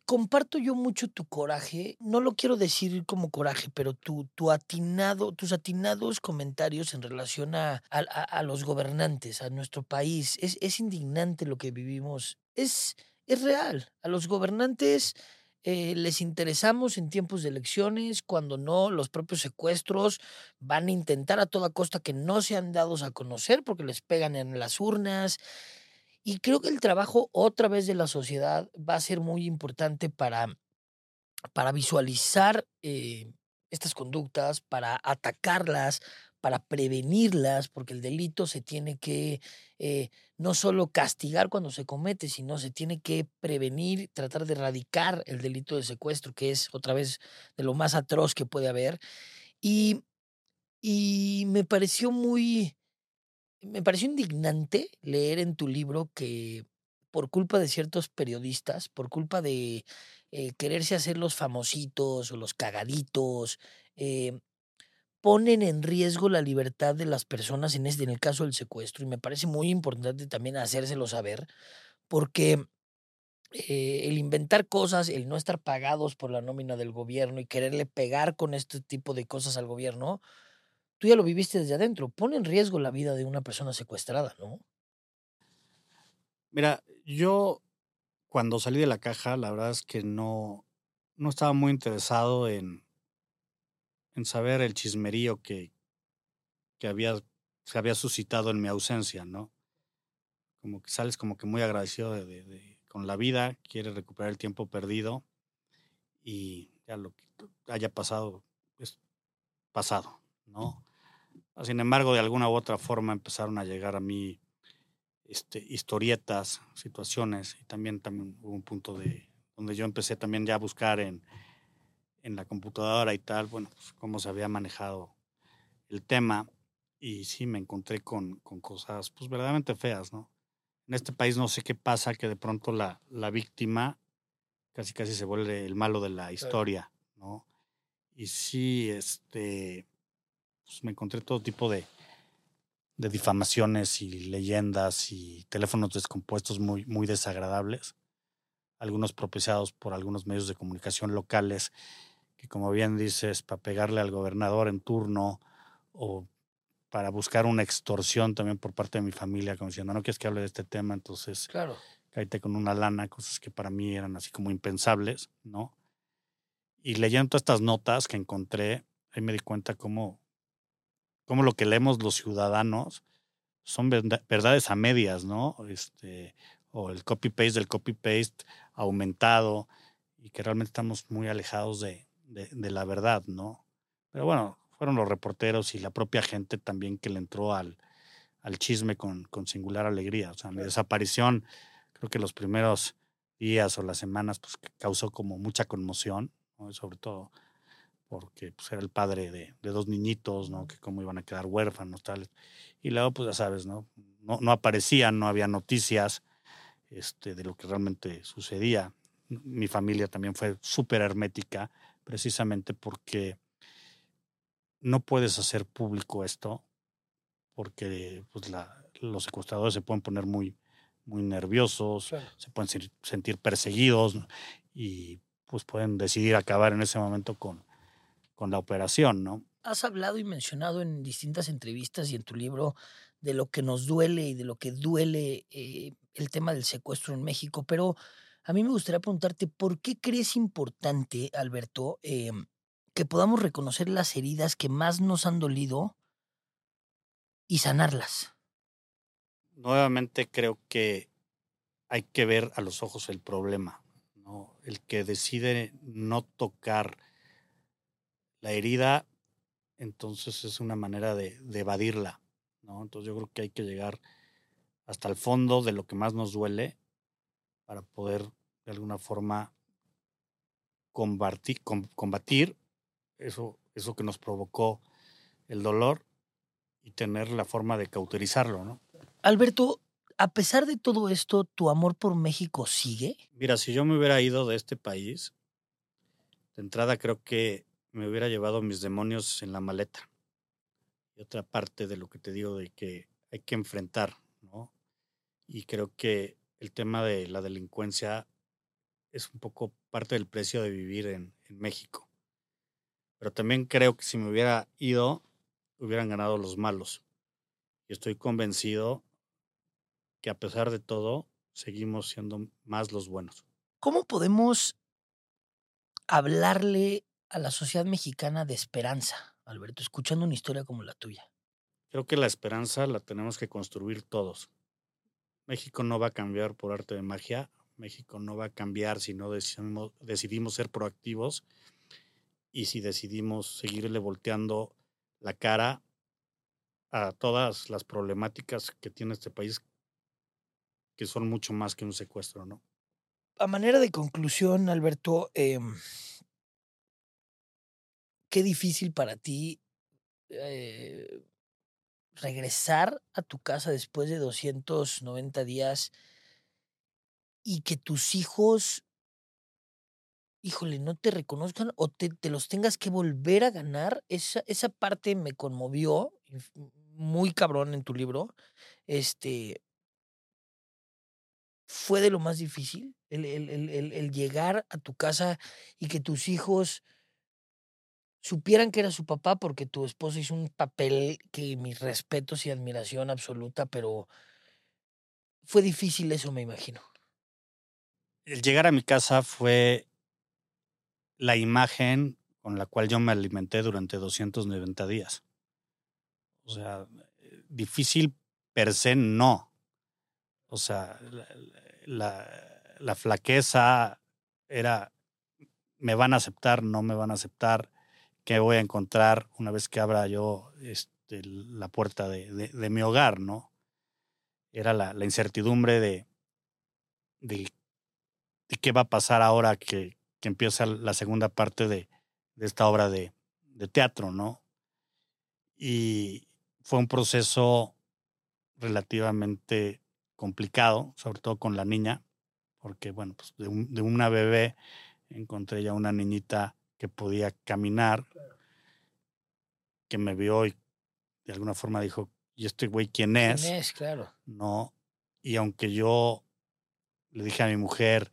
Comparto yo mucho tu coraje, no lo quiero decir como coraje, pero tu, tu atinado, tus atinados comentarios en relación a, a, los gobernantes, a nuestro país. Es, es indignante lo que vivimos. Es, es real. A los gobernantes eh, les interesamos en tiempos de elecciones, cuando no, los propios secuestros van a intentar a toda costa que no sean dados a conocer porque les pegan en las urnas. Y creo que el trabajo otra vez de la sociedad va a ser muy importante para, para visualizar eh, estas conductas, para atacarlas, para prevenirlas, porque el delito se tiene que eh, no solo castigar cuando se comete, sino se tiene que prevenir, tratar de erradicar el delito de secuestro, que es otra vez de lo más atroz que puede haber. Y, y me pareció muy, me pareció indignante leer en tu libro que por culpa de ciertos periodistas, por culpa de eh, quererse hacer los famositos o los cagaditos, eh, ponen en riesgo la libertad de las personas en, este, en el caso del secuestro. Y me parece muy importante también hacérselo saber, porque eh, el inventar cosas, el no estar pagados por la nómina del gobierno y quererle pegar con este tipo de cosas al gobierno, tú ya lo viviste desde adentro, pone en riesgo la vida de una persona secuestrada, ¿no? Mira, yo cuando salí de la caja, la verdad es que no, no estaba muy interesado en, en saber el chismerío que, que había, se había suscitado en mi ausencia, ¿no? Como que sales como que muy agradecido de, con la vida, quieres recuperar el tiempo perdido y ya lo que haya pasado es pasado, ¿no? Sin embargo, de alguna u otra forma empezaron a llegar a mí este, historietas, situaciones, y también, también hubo un punto de donde yo empecé también ya a buscar en, en la computadora y tal, bueno, pues cómo se había manejado el tema, y sí me encontré con, con cosas pues verdaderamente feas, ¿no? En este país no sé qué pasa, que de pronto la, la víctima casi casi se vuelve el malo de la historia, ¿no? Y sí, este, pues, me encontré todo tipo de, de difamaciones y leyendas y teléfonos descompuestos muy, muy desagradables, algunos propiciados por algunos medios de comunicación locales, que como bien dices, para pegarle al gobernador en turno o para buscar una extorsión también por parte de mi familia, como diciendo, no quieres que hable de este tema, entonces claro. cállate con una lana, cosas que para mí eran así como impensables, ¿no? Y leyendo todas estas notas que encontré, ahí me di cuenta cómo como lo que leemos los ciudadanos son verdades a medias, ¿no? Este, o el copy-paste del copy-paste aumentado y que realmente estamos muy alejados de, de, la verdad, ¿no? Pero bueno, fueron los reporteros y la propia gente también que le entró al, al chisme con, con singular alegría. O sea, mi desaparición, creo que los primeros días o las semanas, pues causó como mucha conmoción, ¿no? sobre todo porque pues, era el padre de, de, dos niñitos, ¿no? Que cómo iban a quedar huérfanos, tal. Y luego, pues ya sabes, ¿no? No, no aparecían, no había noticias este, de lo que realmente sucedía. Mi familia también fue súper hermética, precisamente porque no puedes hacer público esto, porque pues, la, los secuestradores se pueden poner muy, muy nerviosos, se pueden sentir perseguidos y pues pueden decidir acabar en ese momento con, con la operación, ¿no? Has hablado y mencionado en distintas entrevistas y en tu libro de lo que nos duele y de lo que duele eh, el tema del secuestro en México, pero a mí me gustaría preguntarte, ¿por qué crees importante, Alberto, eh, que podamos reconocer las heridas que más nos han dolido y sanarlas? Nuevamente creo que hay que ver a los ojos el problema, ¿no? El que decide no tocar la herida, entonces es una manera de, evadirla, ¿no? Entonces yo creo que hay que llegar hasta el fondo de lo que más nos duele para poder de alguna forma combatir, combatir eso, eso que nos provocó el dolor y tener la forma de cauterizarlo, ¿no? Alberto, a pesar de todo esto, ¿tu amor por México sigue? Mira, si yo me hubiera ido de este país, de entrada creo que me hubiera llevado mis demonios en la maleta. Y otra parte de lo que te digo de que hay que enfrentar, ¿no? Y creo que el tema de la delincuencia es un poco parte del precio de vivir en, en México. Pero también creo que si me hubiera ido, hubieran ganado los malos. Y estoy convencido que a pesar de todo, seguimos siendo más los buenos. ¿Cómo podemos hablarle a la sociedad mexicana de esperanza, Alberto, escuchando una historia como la tuya? Creo que la esperanza la tenemos que construir todos. México no va a cambiar por arte de magia, México no va a cambiar si no decidimos, decidimos ser proactivos y si decidimos seguirle volteando la cara a todas las problemáticas que tiene este país, que son mucho más que un secuestro, ¿no? A manera de conclusión, Alberto, eh, qué difícil para ti eh, regresar a tu casa después de 290 días y que tus hijos, híjole, no te reconozcan o te, te los tengas que volver a ganar. Esa, esa parte me conmovió muy cabrón en tu libro. Este, fue de lo más difícil, el, el, el, el, llegar a tu casa y que tus hijos supieran que era su papá porque tu esposo hizo un papel que mis respetos y admiración absoluta, pero fue difícil eso, me imagino. El llegar a mi casa fue la imagen con la cual yo me alimenté durante 290 días. O sea, difícil per se no. O sea, la, la, la flaqueza era, me van a aceptar, no me van a aceptar, qué voy a encontrar una vez que abra yo este, la puerta de, mi hogar, ¿no? Era la, incertidumbre de, de, qué va a pasar ahora que, que empieza la segunda parte de, esta obra de, teatro, ¿no? Y fue un proceso relativamente complicado, sobre todo con la niña, porque, bueno, pues de una bebé encontré ya una niñita que podía caminar, que me vio y de alguna forma dijo, ¿y este güey quién es? ¿Quién es? Claro. No. Y aunque yo le dije a mi mujer,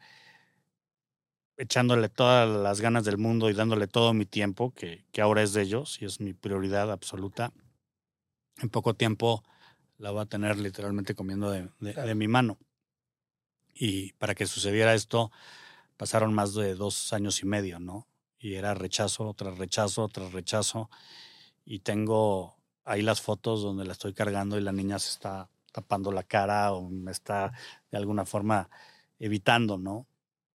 echándole todas las ganas del mundo y dándole todo mi tiempo, que, que ahora es de ellos y es mi prioridad absoluta, en poco tiempo la va a tener literalmente comiendo de, de, claro. de mi mano. Y para que sucediera esto, pasaron más de dos años y medio, ¿no? Y era rechazo tras rechazo tras rechazo. Y tengo ahí las fotos donde la estoy cargando y la niña se está tapando la cara o me está de alguna forma evitando, ¿no?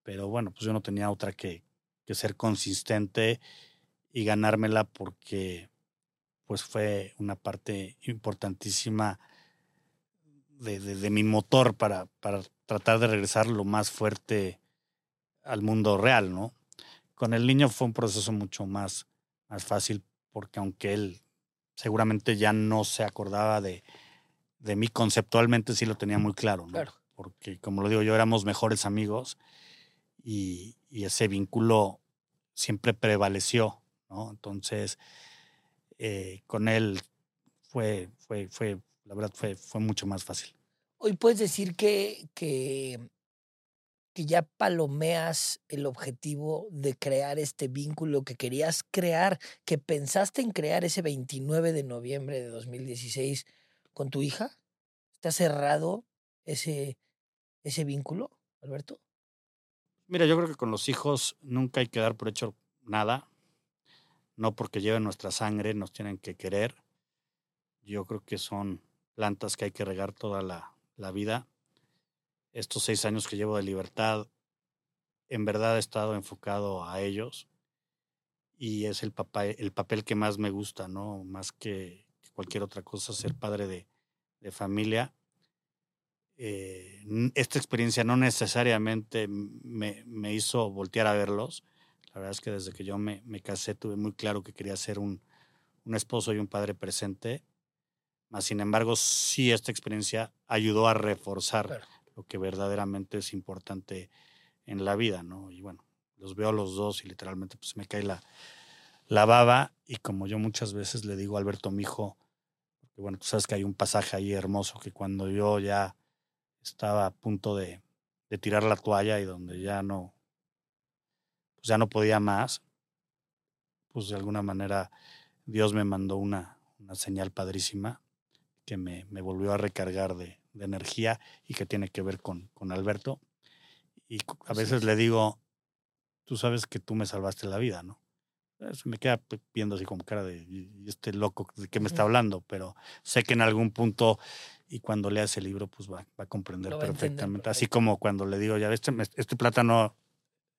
Pero bueno, pues yo no tenía otra que, que ser consistente y ganármela porque pues fue una parte importantísima de, de, de mi motor para, para tratar de regresar lo más fuerte al mundo real, ¿no? Con el niño fue un proceso mucho más, más fácil porque aunque él seguramente ya no se acordaba de, de mí, conceptualmente sí lo tenía muy claro, ¿no? Claro. Porque como lo digo yo, éramos mejores amigos y, y ese vínculo siempre prevaleció, ¿no? Entonces, eh, con él fue, fue, fue, la verdad fue, fue mucho más fácil. Hoy puedes decir que, que que ya palomeas el objetivo de crear este vínculo que querías crear, que pensaste en crear ese 29 de noviembre de 2016 con tu hija? ¿Está cerrado ese, ese vínculo, Alberto? Mira, yo creo que con los hijos nunca hay que dar por hecho nada. No porque lleven nuestra sangre nos tienen que querer. Yo creo que son plantas que hay que regar toda la, la vida estos seis años que llevo de libertad, en verdad he estado enfocado a ellos y es el, papá, el papel que más me gusta, ¿no? Más que, cualquier otra cosa, ser padre de, de familia. Eh, esta experiencia no necesariamente me, me, hizo voltear a verlos. La verdad es que desde que yo me, me casé tuve muy claro que quería ser un, un esposo y un padre presente, Más sin embargo, sí esta experiencia ayudó a reforzar Claro. Lo que verdaderamente es importante en la vida, ¿no? Y bueno, los veo a los dos y literalmente pues me cae la, la baba y como yo muchas veces le digo a Alberto, mi hijo, porque bueno, tú sabes que hay un pasaje ahí hermoso que cuando yo ya estaba a punto de, de tirar la toalla y donde ya no, pues ya no podía más, pues de alguna manera Dios me mandó una, una señal padrísima que me, me volvió a recargar de, de energía y que tiene que ver con, con Alberto. Y a Así veces es. le digo, tú sabes que tú me salvaste la vida, ¿no? Eh, Se me queda viendo así como cara de "¿Y- y este loco de qué me está hablando, pero sé que en algún punto y cuando lea ese libro pues va, va a comprender va a perfectamente. Así perfecto. como cuando le digo, ya ves, este, este plátano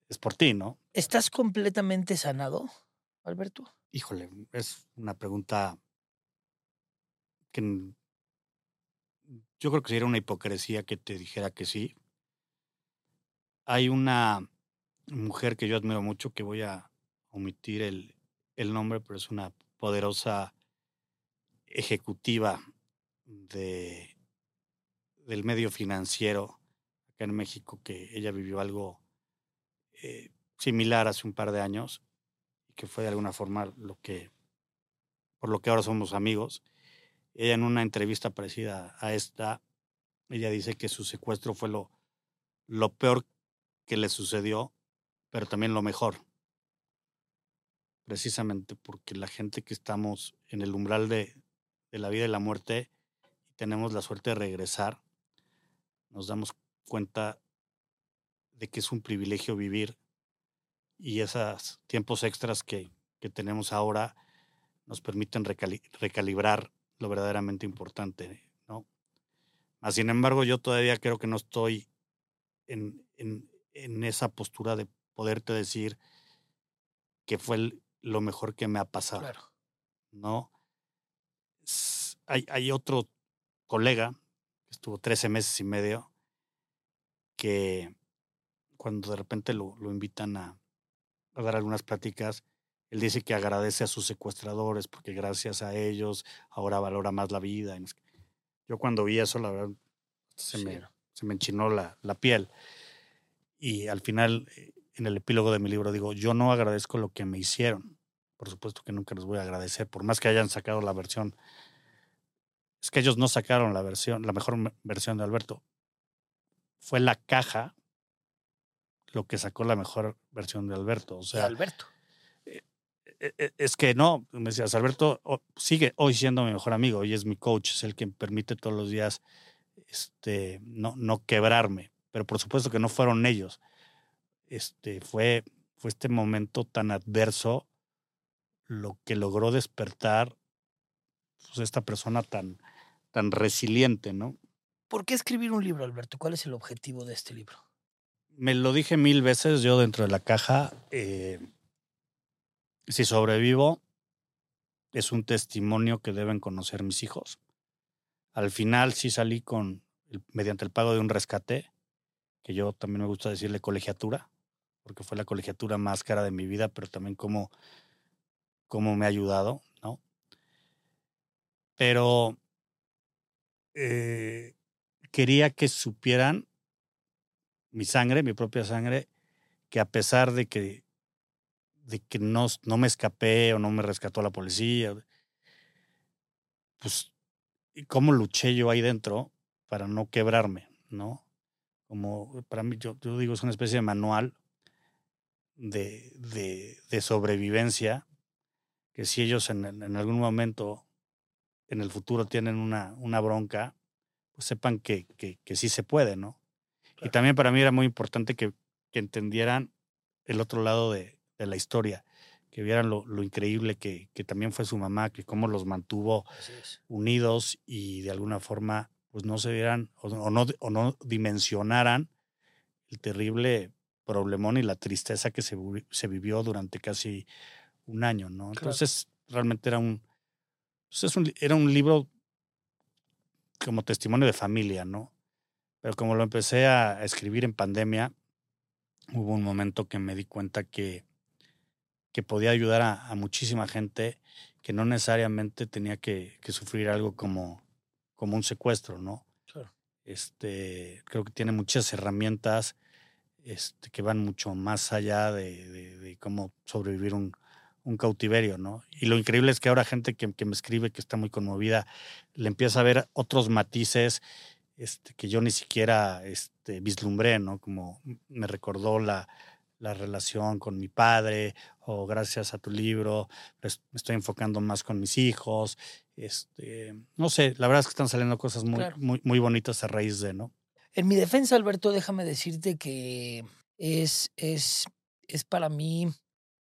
es por ti, ¿no? ¿Estás completamente sanado, Alberto? Híjole, es una pregunta que yo creo que sería una hipocresía que te dijera que sí. Hay una mujer que yo admiro mucho, que voy a omitir el, el nombre, pero es una poderosa ejecutiva de, del medio financiero acá en México, que ella vivió algo eh, similar hace un par de años y que fue de alguna forma lo que, por lo que ahora somos amigos. Ella en una entrevista parecida a esta, ella dice que su secuestro fue lo, lo peor que le sucedió, pero también lo mejor. Precisamente porque la gente que estamos en el umbral de, de la vida y la muerte y tenemos la suerte de regresar, nos damos cuenta de que es un privilegio vivir y esos tiempos extras que, que tenemos ahora nos permiten recali- recalibrar lo verdaderamente importante, ¿no? Mas, sin embargo, yo todavía creo que no estoy en, en, en esa postura de poderte decir que fue el- lo mejor que me ha pasado, Claro. ¿no? Hay, hay otro colega que estuvo 13 meses y medio que cuando de repente lo, lo invitan a, a dar algunas pláticas, él dice que agradece a sus secuestradores porque gracias a ellos ahora valora más la vida. Yo cuando vi eso, la verdad, se, Sí, me, se me enchinó la, la piel. Y al final, eh, en el epílogo de mi libro, digo, yo no agradezco lo que me hicieron. Por supuesto que nunca les voy a agradecer, por más que hayan sacado la versión. Es que ellos no sacaron la versión, la mejor me- versión de Alberto. Fue la caja lo que sacó la mejor versión de Alberto. O sea, Alberto. E- e- es que no, me decías, Alberto sigue hoy siendo mi mejor amigo y es mi coach, es el que me permite todos los días este, no, no quebrarme. Pero por supuesto que no fueron ellos. Este, fue, fue este momento tan adverso lo que logró despertar pues, esta persona tan, tan resiliente, ¿no? ¿Por qué escribir un libro, Alberto? ¿Cuál es el objetivo de este libro? Me lo dije mil veces yo dentro de la caja. eh, si sobrevivo, es un testimonio que deben conocer mis hijos. Al final sí salí con, mediante el pago de un rescate, que yo también me gusta decirle colegiatura, porque fue la colegiatura más cara de mi vida, pero también cómo me ha ayudado, ¿no? Pero eh, quería que supieran mi sangre, mi propia sangre, que a pesar de que, de que no, no me escapé o no me rescató la policía, pues, y cómo luché yo ahí dentro para no quebrarme, ¿no? Como para mí, yo, yo digo, es una especie de manual de, de, de sobrevivencia, que si ellos en, en algún momento en el futuro tienen una, una bronca, pues sepan que, que, que sí se puede, ¿no? Y Claro. también para mí era muy importante que, que entendieran el otro lado de, de la historia, que vieran lo, lo increíble que, que también fue su mamá, que cómo los mantuvo unidos y de alguna forma pues no se vieran o, o no, o no dimensionaran el terrible problemón y la tristeza que se, se vivió durante casi un año, ¿no? Claro. Entonces realmente era un, pues, es un li- era un libro como testimonio de familia, ¿no? Pero como lo empecé a escribir en pandemia, hubo un momento que me di cuenta que, que podía ayudar a, a muchísima gente que no necesariamente tenía que, que sufrir algo como, como un secuestro, ¿no? Claro. Este, creo que tiene muchas herramientas este, que van mucho más allá de, de, de cómo sobrevivir un, un, cautiverio, ¿no? Y lo increíble es que ahora gente que, que, me escribe, que está muy conmovida, le empieza a ver otros matices este, que yo ni siquiera este, vislumbré, ¿no? Como me recordó la, la relación con mi padre o gracias a tu libro pues, me estoy enfocando más con mis hijos. Este, no sé, la verdad es que están saliendo cosas muy, claro. muy, muy bonitas a raíz de, ¿no? En mi defensa, Alberto, déjame decirte que es, es, es para mí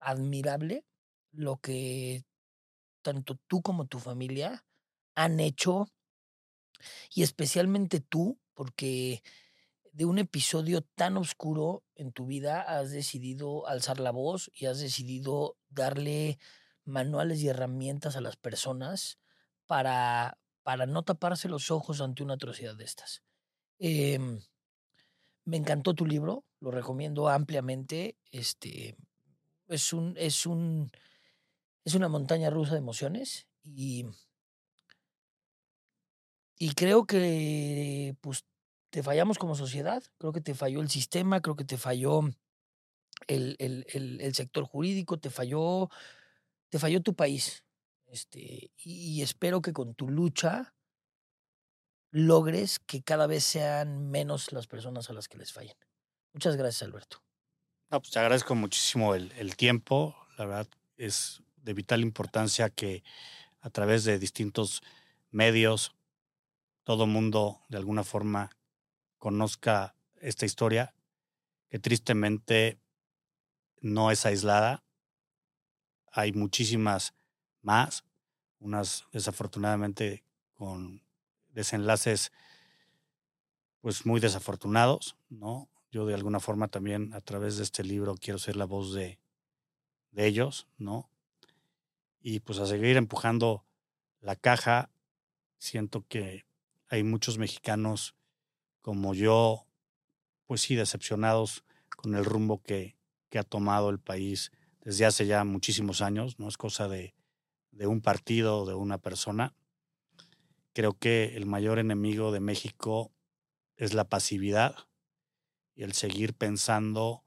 admirable lo que tanto tú como tu familia han hecho y especialmente tú, porque de un episodio tan oscuro en tu vida has decidido alzar la voz y has decidido darle manuales y herramientas a las personas para, para no taparse los ojos ante una atrocidad de estas. Eh, me encantó tu libro, lo recomiendo ampliamente. Este, es, un, es, un, es una montaña rusa de emociones y, y creo que pues, te fallamos como sociedad, creo que te falló el sistema, creo que te falló el, el, el, sector jurídico, te falló, te falló tu país. Este, y, y espero que con tu lucha logres que cada vez sean menos las personas a las que les fallen. Muchas gracias, Alberto. No, pues te agradezco muchísimo el, el, tiempo. La verdad es de vital importancia que a través de distintos medios todo mundo de alguna forma conozca esta historia, que tristemente no es aislada. Hay muchísimas más, unas desafortunadamente con desenlaces pues muy desafortunados, ¿no? Yo de alguna forma también a través de este libro quiero ser la voz de, de ellos, ¿no? Y pues a seguir empujando la caja, siento que hay muchos mexicanos como yo, pues sí, decepcionados con el rumbo que, que ha tomado el país desde hace ya muchísimos años, no es cosa de, de un partido o de una persona. Creo que el mayor enemigo de México es la pasividad y el seguir pensando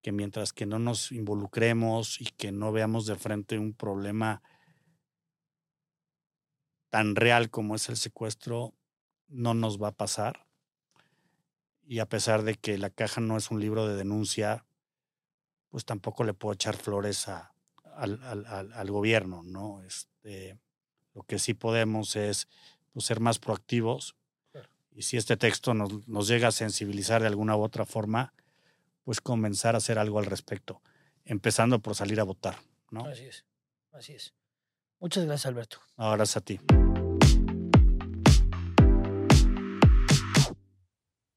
que mientras que no nos involucremos y que no veamos de frente un problema tan real como es el secuestro, no nos va a pasar y a pesar de que La Caja no es un libro de denuncia, pues tampoco le puedo echar flores a, al, al, al, gobierno, ¿no? Este, lo que sí podemos es pues, ser más proactivos y si este texto nos, nos llega a sensibilizar de alguna u otra forma, pues comenzar a hacer algo al respecto, empezando por salir a votar, ¿no? Así es, así es. Muchas gracias, Alberto. No, gracias a ti.